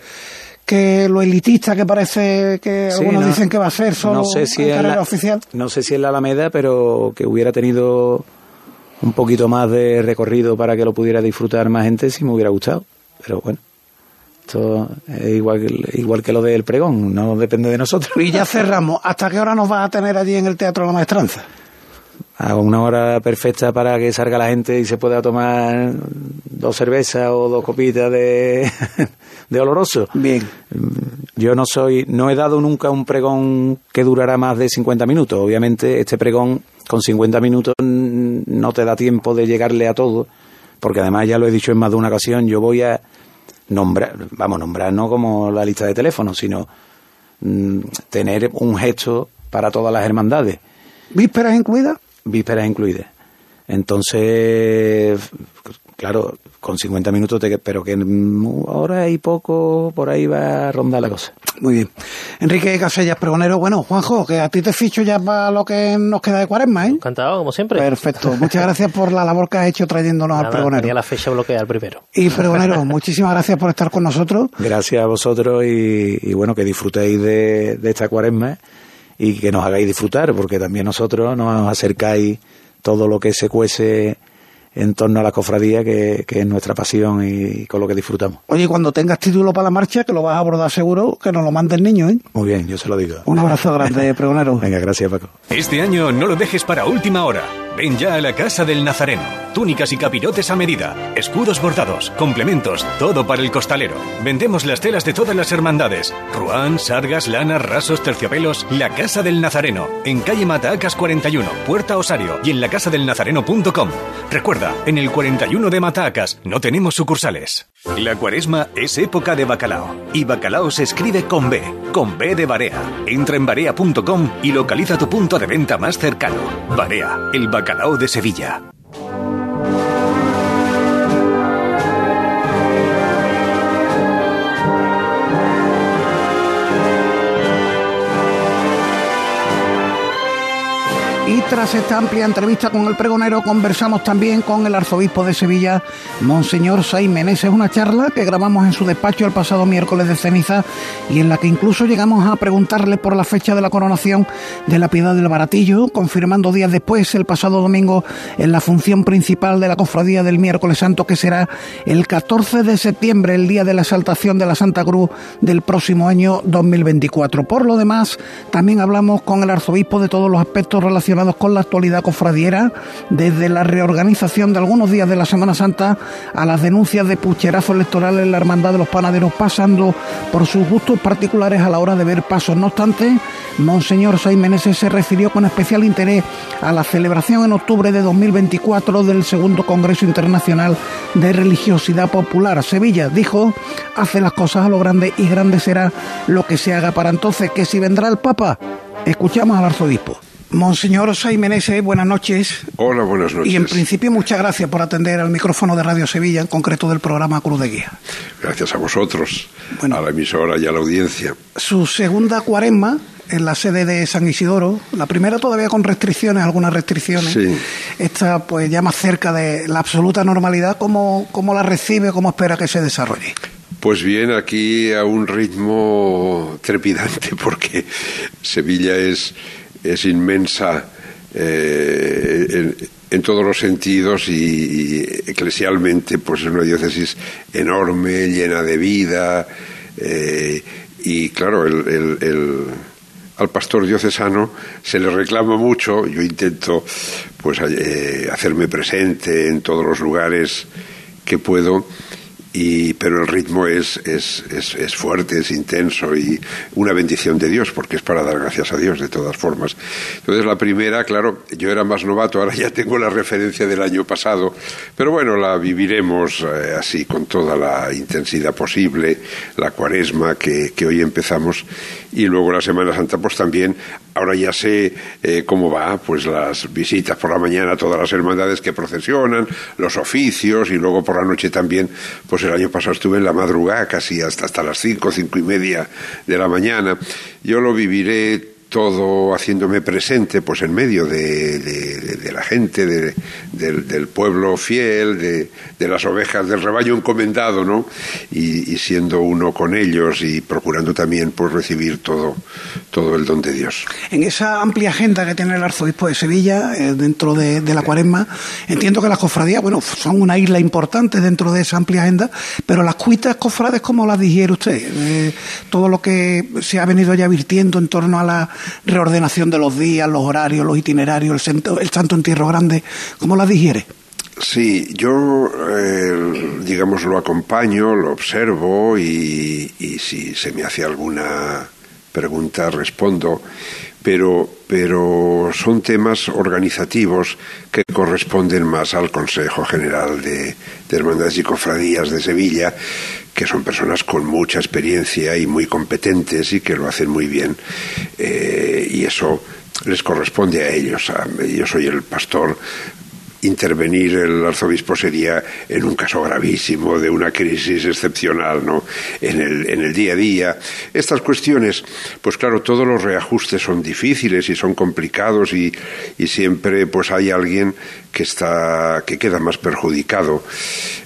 que lo elitista que parece que algunos dicen que va a ser solo no sé si en carrera oficial? No sé si en la Alameda, pero que hubiera tenido un poquito más de recorrido para que lo pudiera disfrutar más gente, si me hubiera gustado. Pero bueno, Esto es igual, igual que lo del pregón, no depende de nosotros. Y ya cerramos. ¿Hasta qué hora nos vas a tener allí en el Teatro La Maestranza? A una hora perfecta para que salga la gente y se pueda tomar dos cervezas o dos copitas de, de oloroso. Bien. Yo no soy, no he dado nunca un pregón que durará más de 50 minutos. Obviamente este pregón con 50 minutos no te da tiempo de llegarle a todo, porque además ya lo he dicho en más de una ocasión, yo voy a nombrar, vamos, nombrar no como la lista de teléfonos, sino mm, tener un gesto para todas las hermandades. ¿Vísperas incluidas? Vísperas incluidas. Entonces, claro, con 50 minutos, te, pero que ahora hay poco, por ahí va a rondar la cosa. Muy bien. Enrique Casellas, pregonero. Bueno, Juanjo, que a ti te ficho ya para lo que nos queda de cuaresma, ¿eh? Encantado, como siempre. Perfecto. Muchas gracias por la labor que has hecho trayéndonos al pregonero. Tenía la fecha bloqueada el primero. Y pregonero, muchísimas gracias por estar con nosotros. Gracias a vosotros y, y bueno, que disfrutéis de, de esta cuaresma y que nos hagáis disfrutar, porque también nosotros nos acercáis todo lo que se cuece en torno a la cofradía, que, que, es nuestra pasión y con lo que disfrutamos. Oye, cuando tengas título para la marcha, que lo vas a abordar seguro, que nos lo mande el niño, ¿eh? Muy bien, yo se lo digo. Un abrazo grande, pregonero. Venga, gracias, Paco. Este año no lo dejes para última hora. Ven ya a la Casa del Nazareno. Túnicas y capirotes a medida, escudos bordados, complementos, todo para el costalero. Vendemos las telas de todas las hermandades. Ruán, sargas, lanas, rasos, terciopelos. La Casa del Nazareno. En calle Matacas 41, Puerta Osario y en lacasadelnazareno.com. Recuerda, en el 41 de Matacas no tenemos sucursales. La cuaresma es época de bacalao. Y bacalao se escribe con B, con B de Barea. Entra en barea.com y localiza tu punto de venta más cercano. Barea, el bacalao de Sevilla. Y tras esta amplia entrevista con el pregonero, conversamos también con el arzobispo de Sevilla, Monseñor Say Meneses, una charla que grabamos en su despacho el pasado miércoles de ceniza y en la que incluso llegamos a preguntarle por la fecha de la coronación de la Piedad del Baratillo, confirmando días después, el pasado domingo, en la función principal de la cofradía del miércoles santo, que será el 14 de septiembre, el día de la exaltación de la Santa Cruz del próximo año 2024. Por lo demás, también hablamos con el arzobispo de todos los aspectos relacionados con la actualidad cofradiera, desde la reorganización de algunos días de la Semana Santa a las denuncias de pucherazo electoral en la Hermandad de los Panaderos, pasando por sus gustos particulares a la hora de ver pasos. No obstante, Monseñor Saimenes se refirió con especial interés a la celebración en octubre de 2024 del segundo Congreso Internacional de Religiosidad Popular. Sevilla, dijo, hace las cosas a lo grande y grande será lo que se haga para entonces, que si vendrá el Papa, escuchamos al arzobispo. Monseñor Osay buenas noches. Hola, buenas noches. Y en principio muchas gracias por atender al micrófono de Radio Sevilla, en concreto del programa Cruz de Guía. Gracias a vosotros, bueno, a la emisora y a la audiencia. Su segunda cuaresma en la sede de San Isidoro, la primera todavía con restricciones, algunas restricciones. Sí. Esta pues ya más cerca de la absoluta normalidad, ¿cómo, cómo la recibe, cómo espera que se desarrolle? Pues bien, aquí a un ritmo trepidante porque Sevilla es es inmensa eh, en, todos los sentidos y, eclesialmente pues es una diócesis enorme, llena de vida eh, y claro, el, el, el, al pastor diocesano se le reclama mucho, yo intento pues eh, hacerme presente en todos los lugares que puedo y, pero el ritmo es, es, es, es, fuerte, es intenso y una bendición de Dios, porque es para dar gracias a Dios de todas formas. Entonces la primera, claro, yo era más novato, ahora ya tengo la referencia del año pasado, pero bueno, la viviremos eh, así con toda la intensidad posible, la cuaresma que, que, hoy empezamos y luego la Semana Santa pues también, ahora ya sé eh, cómo va, pues las visitas por la mañana a todas las hermandades que procesionan, los oficios y luego por la noche también, pues el año pasado estuve en la madrugada casi hasta, hasta las cinco, cinco y media de la mañana. Yo lo viviré todo haciéndome presente pues en medio de, la gente, del, pueblo fiel, de, las ovejas del rebaño encomendado, ¿no? Y, siendo uno con ellos y procurando también pues recibir todo, todo el don de Dios. En esa amplia agenda que tiene el arzobispo de Sevilla, eh, dentro de, la cuaresma, entiendo que las cofradías, bueno, son una isla importante dentro de esa amplia agenda, pero las cuitas cofrades, ¿cómo las digiere usted? Eh, todo lo que se ha venido ya virtiendo en torno a la reordenación de los días, los horarios, los itinerarios, el, santo, el santo entierro grande, ¿cómo la digiere? Sí, yo, eh, digamos, lo acompaño, lo observo y, si se me hace alguna pregunta respondo, pero, pero son temas organizativos que corresponden más al Consejo General de, de Hermandades y Cofradías de Sevilla, que son personas con mucha experiencia y muy competentes y que lo hacen muy bien. Eh, y eso les corresponde a ellos. yo soy el pastor intervenir el arzobispo sería en un caso gravísimo de una crisis excepcional ¿no? en, el, en el día a día. Estas cuestiones, pues claro, todos los reajustes son difíciles y son complicados y, y siempre pues hay alguien que está que queda más perjudicado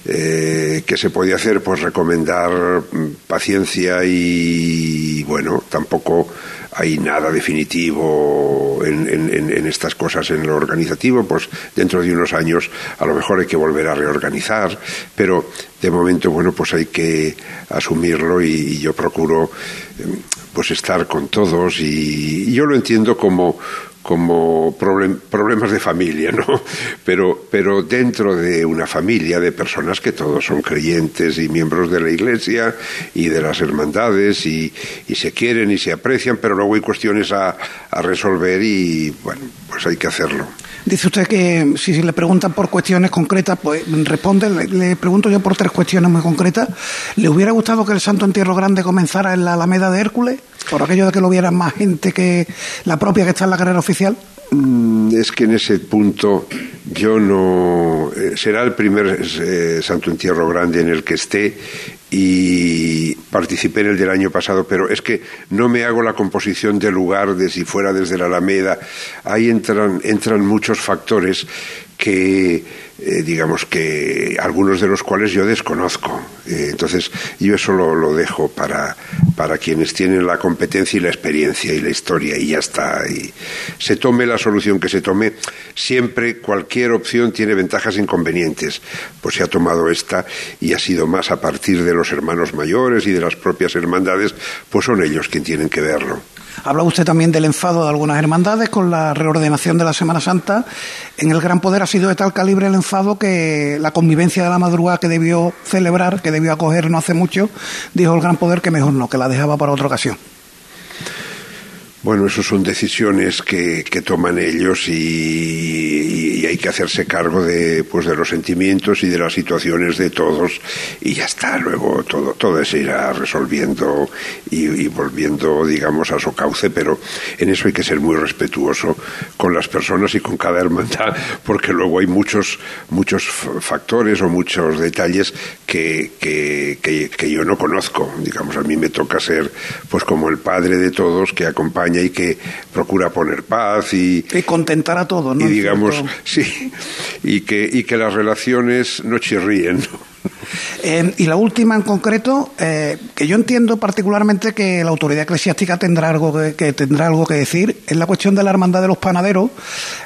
eh, que se puede hacer pues recomendar paciencia y bueno tampoco hay nada definitivo en, en, estas cosas en lo organizativo, pues dentro de unos años a lo mejor hay que volver a reorganizar, pero de momento, bueno, pues hay que asumirlo y, yo procuro pues estar con todos y yo lo entiendo como como problemas de familia, ¿no? Pero, pero dentro de una familia de personas que todos son creyentes y miembros de la Iglesia y de las hermandades y, y se quieren y se aprecian, pero luego hay cuestiones a, a resolver y, bueno, pues hay que hacerlo. Dice usted que si, le preguntan por cuestiones concretas, pues responde. Le, pregunto yo por tres cuestiones muy concretas. ¿Le hubiera gustado que el Santo Entierro Grande comenzara en la Alameda de Hércules? Por aquello de que lo viera más gente que la propia que está en la carrera oficial. Mm, es que en ese punto yo no. Eh, será el primer eh, Santo Entierro Grande en el que esté y participé en el del año pasado, pero es que no me hago la composición del lugar de si fuera desde la Alameda. Ahí entran, entran muchos factores que eh, digamos que algunos de los cuales yo desconozco. Eh, entonces, yo eso lo, dejo para, para quienes tienen la competencia y la experiencia y la historia, y ya está. Y se tome la solución que se tome, siempre cualquier opción tiene ventajas e inconvenientes. Pues se ha tomado esta y ha sido más a partir de los hermanos mayores y de las propias hermandades, pues son ellos quienes tienen que verlo. Habla usted también del enfado de algunas hermandades con la reordenación de la Semana Santa. En el Gran Poder ha sido de tal calibre el enfado que la convivencia de la madrugada que debió celebrar, que debió acoger no hace mucho, dijo el Gran Poder que mejor no, que la dejaba para otra ocasión. Bueno, eso son decisiones que, que toman ellos y, hay que hacerse cargo de, pues, de los sentimientos y de las situaciones de todos y ya está. Luego todo, todo se irá resolviendo y, volviendo, digamos, a su cauce, pero en eso hay que ser muy respetuoso con las personas y con cada hermandad, porque luego hay muchos, muchos factores o muchos detalles que, que, que yo no conozco. Digamos, a mí me toca ser, pues, como el padre de todos que acompaña y que procura poner paz y... Y contentar a todos, ¿no? Y digamos, sí, y que, y que las relaciones no chirríen, eh, y la última en concreto, eh, que yo entiendo particularmente que la autoridad eclesiástica tendrá algo que, tendrá algo que decir, es la cuestión de la hermandad de los panaderos,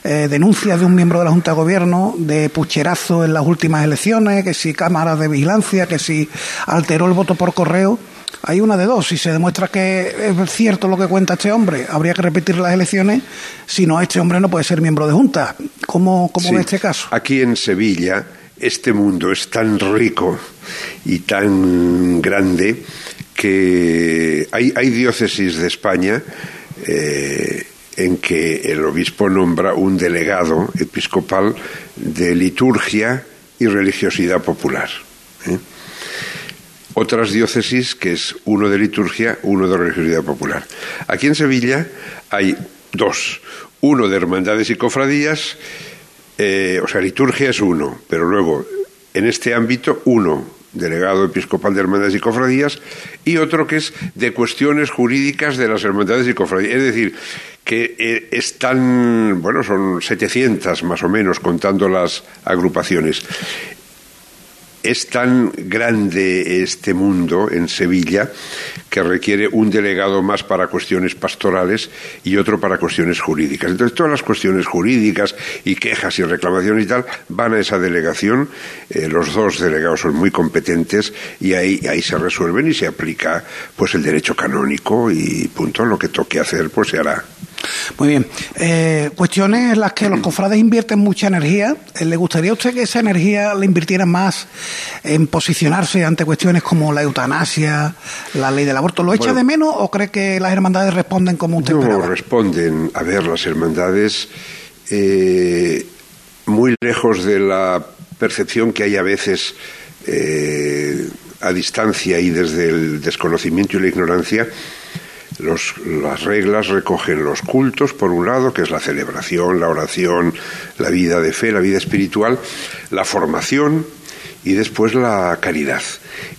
eh, denuncias de un miembro de la Junta de Gobierno de pucherazo en las últimas elecciones, que si cámaras de vigilancia, que si alteró el voto por correo. Hay una de dos. Si se demuestra que es cierto lo que cuenta este hombre, habría que repetir las elecciones. Si no, este hombre no puede ser miembro de Junta. ¿Cómo, cómo ve este caso? Aquí en Sevilla, este mundo es tan rico y tan grande que hay, hay diócesis de España eh, en que el obispo nombra un delegado episcopal de liturgia y religiosidad popular. ¿eh? Otras diócesis, que es uno de liturgia, uno de religiosidad popular. Aquí en Sevilla hay dos, uno de hermandades y cofradías, eh, o sea, liturgia es uno, pero luego en este ámbito uno, delegado episcopal de hermandades y cofradías, y otro que es de cuestiones jurídicas de las hermandades y cofradías. Es decir, que eh, están, bueno, son 700 más o menos, contando las agrupaciones. Es tan grande este mundo en Sevilla que requiere un delegado más para cuestiones pastorales y otro para cuestiones jurídicas. Entonces, todas las cuestiones jurídicas y quejas y reclamaciones y tal van a esa delegación. Eh, los dos delegados son muy competentes y ahí, ahí se resuelven y se aplica pues el derecho canónico y punto. Lo que toque hacer, pues se hará. Muy bien. Eh, cuestiones en las que los cofrades invierten mucha energía. Eh, ¿Le gustaría a usted que esa energía la invirtiera más en posicionarse ante cuestiones como la eutanasia, la ley del aborto? ¿Lo echa de menos o cree que las hermandades responden como usted no, responden. A ver, las hermandades, eh, muy lejos de la percepción que hay a veces a distancia y desde el desconocimiento y la ignorancia, las reglas recogen los cultos, por un lado, que es la celebración, la oración, la vida de fe, la vida espiritual, la formación y después la caridad.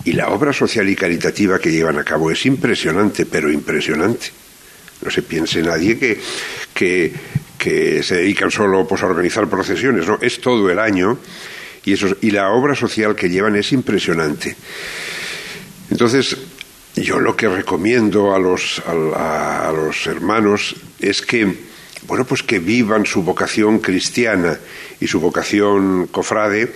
Y la obra social y caritativa que llevan a cabo es impresionante, pero impresionante. No se piense nadie que, que, que se dedican solo pues, a organizar procesiones, no, es todo el año y, eso, y la obra social que llevan es impresionante. Entonces, yo lo que recomiendo a los, a, los hermanos es que, bueno, pues que vivan su vocación cristiana y su vocación cofrade,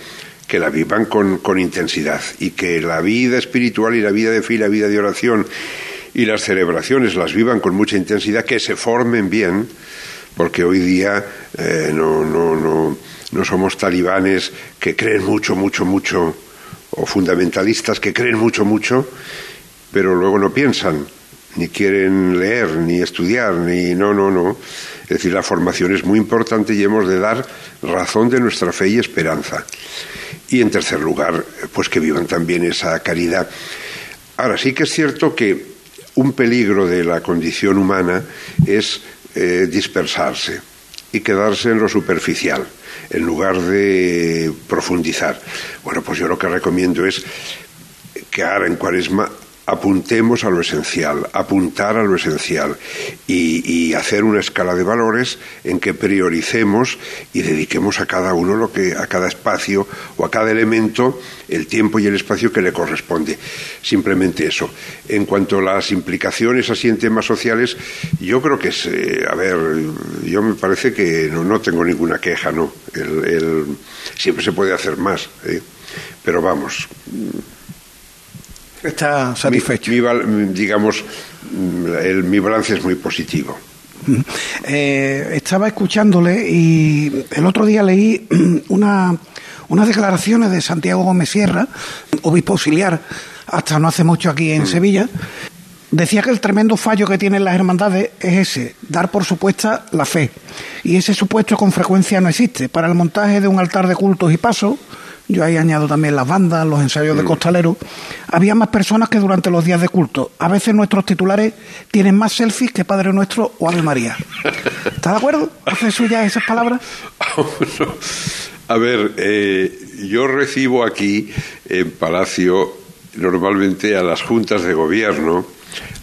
que la vivan con, con intensidad y que la vida espiritual y la vida de fe y la vida de oración y las celebraciones las vivan con mucha intensidad, que se formen bien, porque hoy día eh, no, no, no, no somos talibanes que creen mucho, mucho, mucho, o fundamentalistas que creen mucho, mucho, pero luego no piensan, ni quieren leer, ni estudiar, ni no, no, no. Es decir, la formación es muy importante y hemos de dar razón de nuestra fe y esperanza. Y en tercer lugar, pues que vivan también esa caridad. Ahora, sí que es cierto que un peligro de la condición humana es eh, dispersarse y quedarse en lo superficial en lugar de profundizar. Bueno, pues yo lo que recomiendo es que ahora en cuaresma apuntemos a lo esencial, apuntar a lo esencial y, hacer una escala de valores en que prioricemos y dediquemos a cada uno lo que a cada espacio o a cada elemento el tiempo y el espacio que le corresponde. Simplemente eso. En cuanto a las implicaciones así en temas sociales, yo creo que es, eh, a ver, yo me parece que no, tengo ninguna queja, ¿no? siempre se puede hacer más, ¿eh? pero vamos Está satisfecho. digamos, el, mi balance es muy positivo. Eh, estaba escuchándole y el otro día leí una, unas declaraciones de Santiago Gómez Sierra, obispo auxiliar, hasta no hace mucho aquí en mm. Sevilla. Decía que el tremendo fallo que tienen las hermandades es ese, dar por supuesta la fe. Y ese supuesto con frecuencia no existe. Para el montaje de un altar de cultos y pasos, yo ahí añado también las bandas, los ensayos de costaleros, había más personas que durante los días de culto. A veces nuestros titulares tienen más selfies que Padre Nuestro o Ave María. ¿Está de acuerdo? ¿Hace suya esas palabras? A ver, eh, yo recibo aquí en Palacio normalmente a las juntas de gobierno,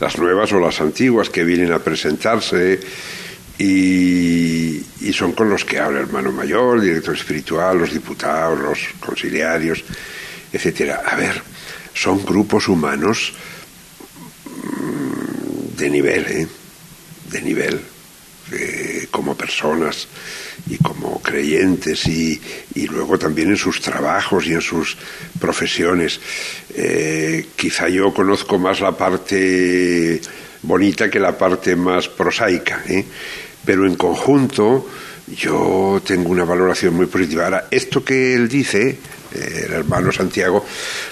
las nuevas o las antiguas que vienen a presentarse y, son con los que habla el hermano mayor, el director espiritual, los diputados, los conciliarios, etcétera. A ver, son grupos humanos mm, de nivel, ¿eh? de nivel, como personas y como creyentes y, luego también en sus trabajos y en sus profesiones. Eh, quizá yo conozco más la parte bonita que la parte más prosaica. ¿eh? Pero en conjunto yo tengo una valoración muy positiva. Ahora, esto que él dice, eh, el hermano Santiago,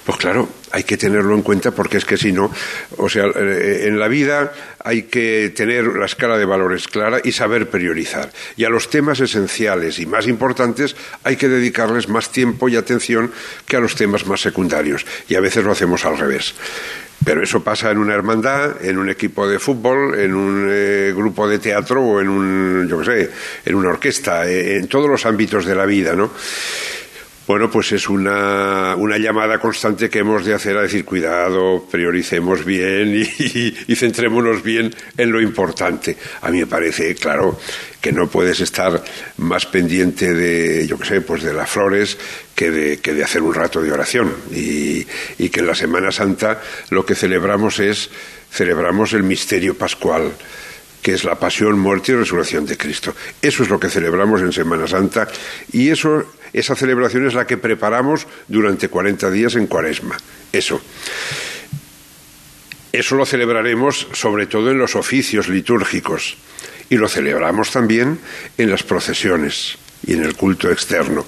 pues claro, hay que tenerlo en cuenta porque es que si no, o sea, eh, en la vida hay que tener la escala de valores clara y saber priorizar. Y a los temas esenciales y más importantes hay que dedicarles más tiempo y atención que a los temas más secundarios. Y a veces lo hacemos al revés. Pero eso pasa en una hermandad, en un equipo de fútbol, en un eh, grupo de teatro o en un, yo qué sé, en una orquesta, eh, en todos los ámbitos de la vida, ¿no? Bueno, pues es una, una, llamada constante que hemos de hacer a decir cuidado, prioricemos bien y, y, centrémonos bien en lo importante. A mí me parece, claro, que no puedes estar más pendiente de, yo qué sé, pues de las flores que de, que de hacer un rato de oración. Y, y que en la Semana Santa lo que celebramos es, celebramos el misterio pascual que es la pasión, muerte y resurrección de Cristo. Eso es lo que celebramos en Semana Santa y eso, esa celebración es la que preparamos durante 40 días en Cuaresma. Eso. Eso lo celebraremos sobre todo en los oficios litúrgicos y lo celebramos también en las procesiones y en el culto externo.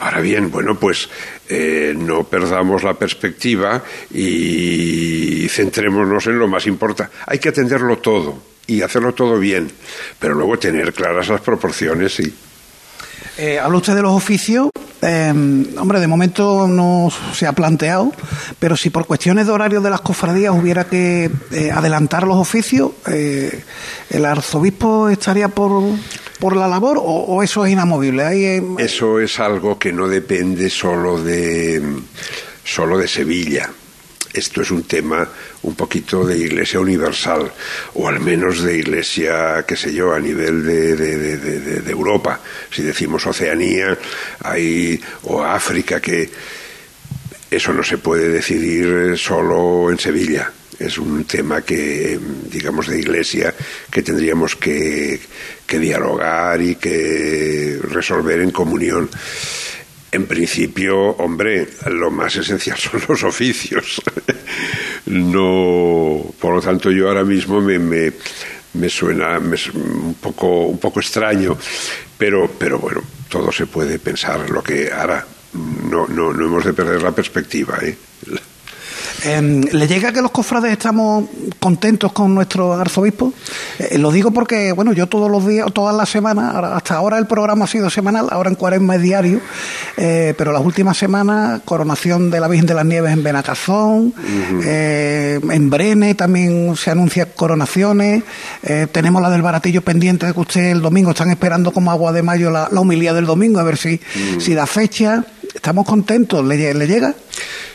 Ahora bien, bueno, pues eh, no perdamos la perspectiva y centrémonos en lo más importante. Hay que atenderlo todo y hacerlo todo bien, pero luego tener claras las proporciones y... Eh, habla usted de los oficios. Eh, hombre, de momento no se ha planteado, pero si por cuestiones de horario de las cofradías hubiera que eh, adelantar los oficios, eh, ¿el arzobispo estaría por, por la labor o, o eso es inamovible? Ahí, Eso es algo que no depende solo de, solo de Sevilla esto es un tema un poquito de iglesia universal, o al menos de iglesia, qué sé yo, a nivel de, de, de, de Europa. Si decimos Oceanía hay, o África, que eso no se puede decidir solo en Sevilla. Es un tema que, digamos, de iglesia que tendríamos que, que dialogar y que resolver en comunión. En principio, hombre, lo más esencial son los oficios. no, por lo tanto, yo ahora mismo me, me, me suena un poco un poco extraño, pero, pero bueno, todo se puede pensar. Lo que ahora no, no, no hemos de perder la perspectiva. ¿eh? Eh, ¿Le llega que los cofrades estamos contentos con nuestro arzobispo? Eh, lo digo porque, bueno, yo todos los días, todas las semanas, hasta ahora el programa ha sido semanal, ahora en cuaresma es diario, eh, pero las últimas semanas, coronación de la Virgen de las Nieves en Benacazón, uh -huh. en Brene también se anuncian coronaciones, eh, tenemos la del baratillo pendiente de que usted el domingo están esperando como agua de mayo la, la humildad del domingo, a ver si, uh -huh. si da fecha. ¿Estamos contentos? ¿Le, le llega?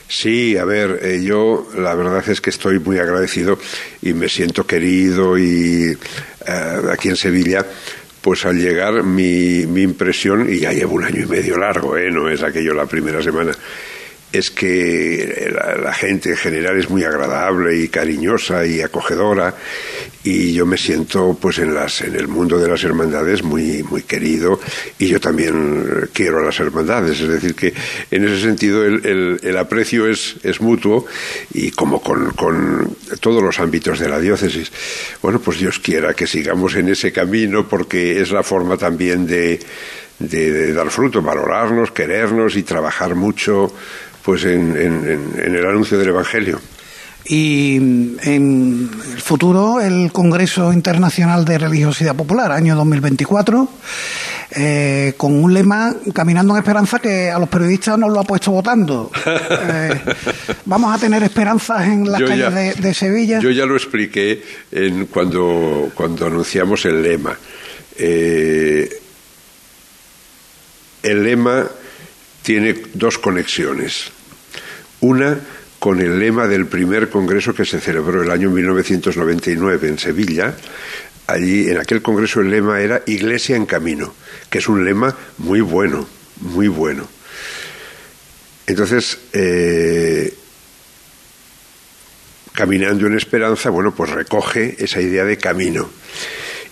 Sí, a ver, eh, yo la verdad es que estoy muy agradecido y me siento querido y eh, aquí en Sevilla, pues al llegar mi, mi, impresión, y ya llevo un año y medio largo, ¿eh? no es aquello la primera semana, es que la, gente en general es muy agradable y cariñosa y acogedora y yo me siento pues en las en el mundo de las hermandades muy muy querido y yo también quiero a las hermandades. Es decir que en ese sentido el, el, el aprecio es, es mutuo y como con, con todos los ámbitos de la diócesis. Bueno pues Dios quiera que sigamos en ese camino porque es la forma también de, de, dar fruto, valorarnos, querernos y trabajar mucho pues en, en, en, el anuncio del Evangelio. Y en el futuro, el Congreso Internacional de Religiosidad Popular, año 2024, eh, con un lema, Caminando en Esperanza, que a los periodistas nos lo ha puesto votando. Eh, vamos a tener esperanzas en las yo calles ya, de, de, Sevilla. Yo ya lo expliqué en cuando, cuando anunciamos el lema. Eh, el lema tiene dos conexiones. Una con el lema del primer congreso que se celebró el año 1999 en Sevilla. Allí, en aquel congreso, el lema era Iglesia en Camino, que es un lema muy bueno, muy bueno. Entonces, eh, Caminando en Esperanza, bueno, pues recoge esa idea de camino.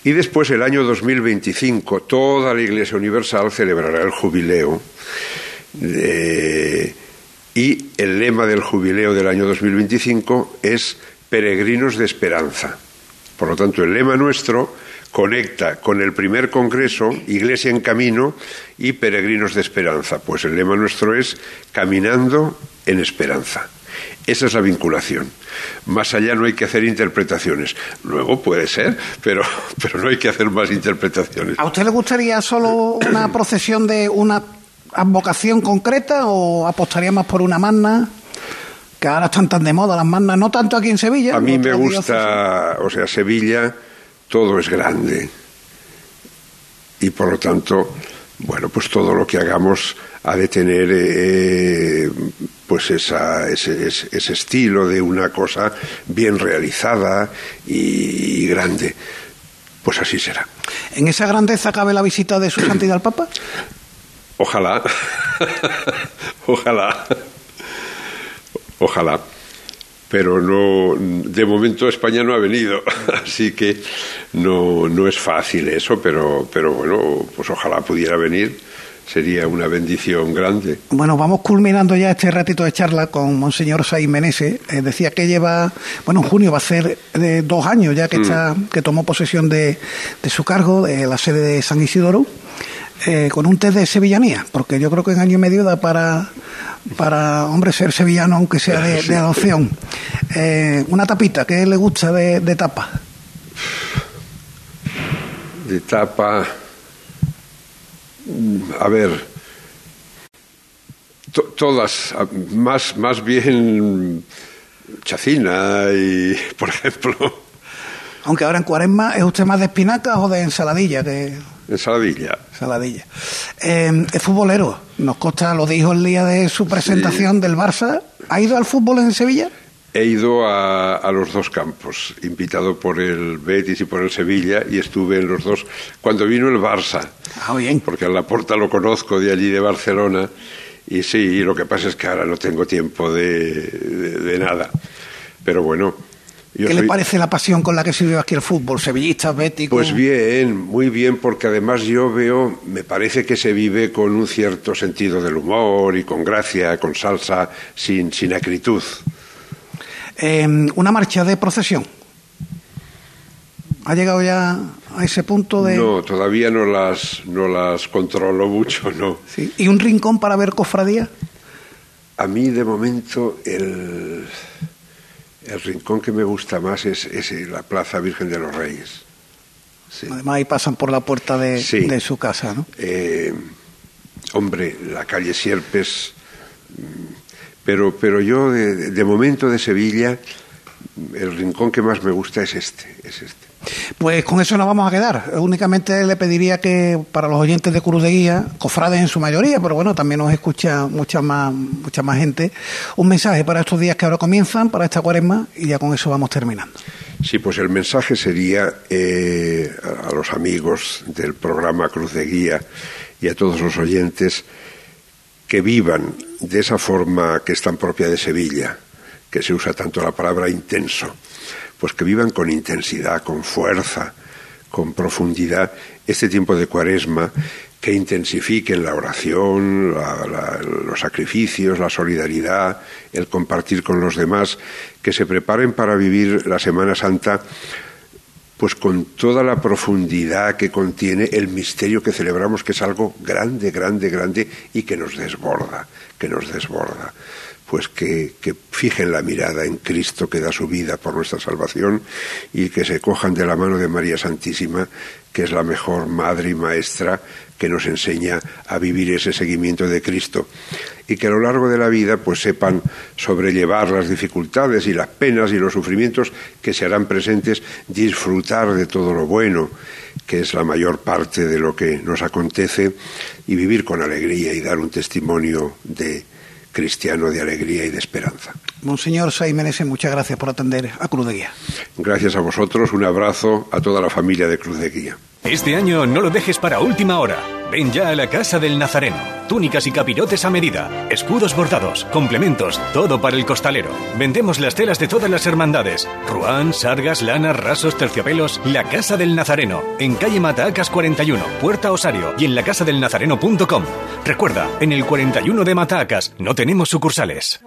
Y después, el año 2025, toda la Iglesia Universal celebrará el jubileo. De, y el lema del jubileo del año 2025 es Peregrinos de Esperanza. Por lo tanto, el lema nuestro conecta con el primer congreso, Iglesia en Camino y Peregrinos de Esperanza. Pues el lema nuestro es Caminando en Esperanza. Esa es la vinculación. Más allá no hay que hacer interpretaciones. Luego puede ser, pero, pero no hay que hacer más interpretaciones. ¿A usted le gustaría solo una procesión de una advocación concreta o apostaría más por una magna? Que ahora están tan de moda las magnas, no tanto aquí en Sevilla. A mí me gusta, o sea, Sevilla todo es grande. Y por lo tanto, bueno, pues todo lo que hagamos ha de tener eh, pues esa, ese, ese, estilo de una cosa bien realizada y, grande. Pues así será. ¿En esa grandeza cabe la visita de su santidad al Papa? Ojalá. Ojalá. Ojalá. Pero no, de momento España no ha venido, así que no, no es fácil eso, pero, pero bueno, pues ojalá pudiera venir sería una bendición grande. Bueno, vamos culminando ya este ratito de charla con Monseñor Saiz Menese. Eh, decía que lleva, bueno, en junio va a ser de dos años ya que, mm. está, que tomó posesión de, de, su cargo, de la sede de San Isidoro, eh, con un test de sevillanía, porque yo creo que en año y medio da para, para hombre, ser sevillano, aunque sea de, adopción. Eh, una tapita, ¿qué le gusta de, de tapa? De tapa Mm, a ver, todas, más, más bien chacina y, por ejemplo. Aunque ahora en cuaresma es usted más de espinacas o de ensaladilla que... Ensaladilla. Ensaladilla. Eh, es futbolero. Nos consta, lo dijo el día de su presentación del Barça. ¿Ha ido al fútbol en Sevilla? He ido a, a, los dos campos, invitado por el Betis y por el Sevilla, y estuve en los dos cuando vino el Barça. Ah, bien. Porque a la Porta lo conozco de allí de Barcelona, y sí, lo que pasa es que ahora no tengo tiempo de, de, nada. Pero bueno. ¿Qué le parece la pasión con la que se vive aquí el fútbol? ¿Sevillista, bético? Pues bien, muy bien, porque además yo veo, me parece que se vive con un cierto sentido del humor y con gracia, con salsa, sin, sin acritud. Em, una marcha de procesión. ¿Ha llegado ya a ese punto de.? No, todavía no las, no las controlo mucho, no. ¿Y un rincón para ver cofradía? A mí, de momento, el, el rincón que me gusta más es, la Plaza Virgen de los Reyes. Además, ahí pasan por la puerta de, de su casa, ¿no? Eh, hombre, la calle Sierpes pero, pero yo, de, momento de Sevilla, el rincón que más me gusta es este, es este. Pues con eso nos vamos a quedar. Únicamente le pediría que para los oyentes de Cruz de Guía, cofrades en su mayoría, pero bueno, también nos escucha mucha más, mucha más gente, un mensaje para estos días que ahora comienzan, para esta cuaresma, y ya con eso vamos terminando. Sí, pues el mensaje sería eh, a los amigos del programa Cruz de Guía y a todos los oyentes que vivan de esa forma que es tan propia de Sevilla, que se usa tanto la palabra intenso, pues que vivan con intensidad, con fuerza, con profundidad este tiempo de cuaresma, que intensifiquen la oración, los sacrificios, la solidaridad, el compartir con los demás, que se preparen para vivir la Semana Santa pues con toda la profundidad que contiene el misterio que celebramos, que es algo grande, grande, grande y que nos desborda, que nos desborda. Pues que, que fijen la mirada en Cristo que da su vida por nuestra salvación y que se cojan de la mano de María Santísima, que es la mejor madre y maestra que nos enseña a vivir ese seguimiento de Cristo. Y que a lo largo de la vida pues sepan sobrellevar las dificultades y las penas y los sufrimientos que se harán presentes, disfrutar de todo lo bueno, que es la mayor parte de lo que nos acontece, y vivir con alegría y dar un testimonio de cristiano de alegría y de esperanza. Monseñor Saimenese, muchas gracias por atender a Cruz de Guía. Gracias a vosotros, un abrazo a toda la familia de Cruz de Guía. Este año no lo dejes para última hora. Ven ya a la Casa del Nazareno. Túnicas y capirotes a medida, escudos bordados, complementos, todo para el costalero. Vendemos las telas de todas las hermandades. Ruán, sargas, lanas, rasos, terciopelos. La Casa del Nazareno, en calle Matacas 41, Puerta Osario y en lacasadelnazareno.com. Recuerda, en el 41 de Matacas no tenemos sucursales.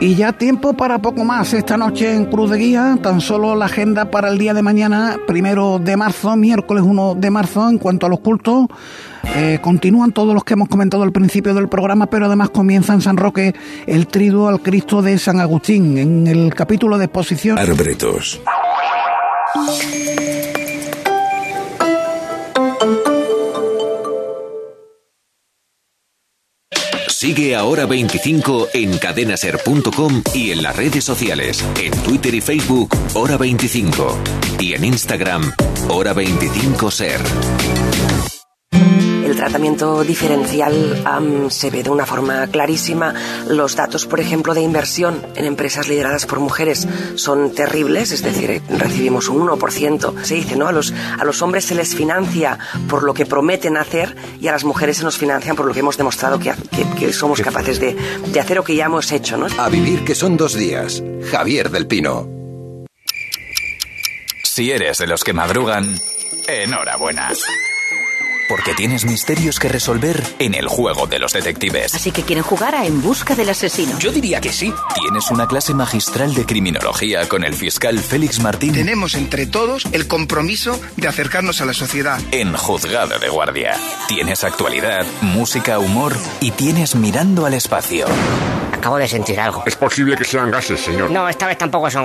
Y ya tiempo para poco más esta noche en Cruz de Guía, tan solo la agenda para el día de mañana, primero de marzo, miércoles 1 de marzo, en cuanto a los cultos. Eh, continúan todos los que hemos comentado al principio del programa, pero además comienza en San Roque el triduo al Cristo de San Agustín, en el capítulo de exposición. Arbretos. Sigue a Hora 25 en cadenaser.com y en las redes sociales, en Twitter y Facebook, Hora 25 y en Instagram, Hora 25 Ser. El tratamiento diferencial se ve de una forma clarísima. Los datos, por ejemplo, de inversión en empresas lideradas por mujeres son terribles, es decir, recibimos un 1%. Se dice, ¿no? A los, a los hombres se les financia por lo que prometen hacer y a las mujeres se nos financian por lo que hemos demostrado que, que- que somos capaces de, de hacer o que ya hemos hecho, ¿no? A vivir que son dos días. Javier del Pino. Si eres de los que madrugan, enhorabuena. Porque tienes misterios que resolver en el juego de los detectives. Así que quieren jugar a En busca del asesino. Yo diría que sí. Tienes una clase magistral de criminología con el fiscal Félix Martín Tenemos entre todos el compromiso de acercarnos a la sociedad. en Juzgado de Guardia. Tienes actualidad, música, humor y tienes mirando al espacio. Acabo de sentir algo. Es posible que sean gases, señor. No, esta vez tampoco son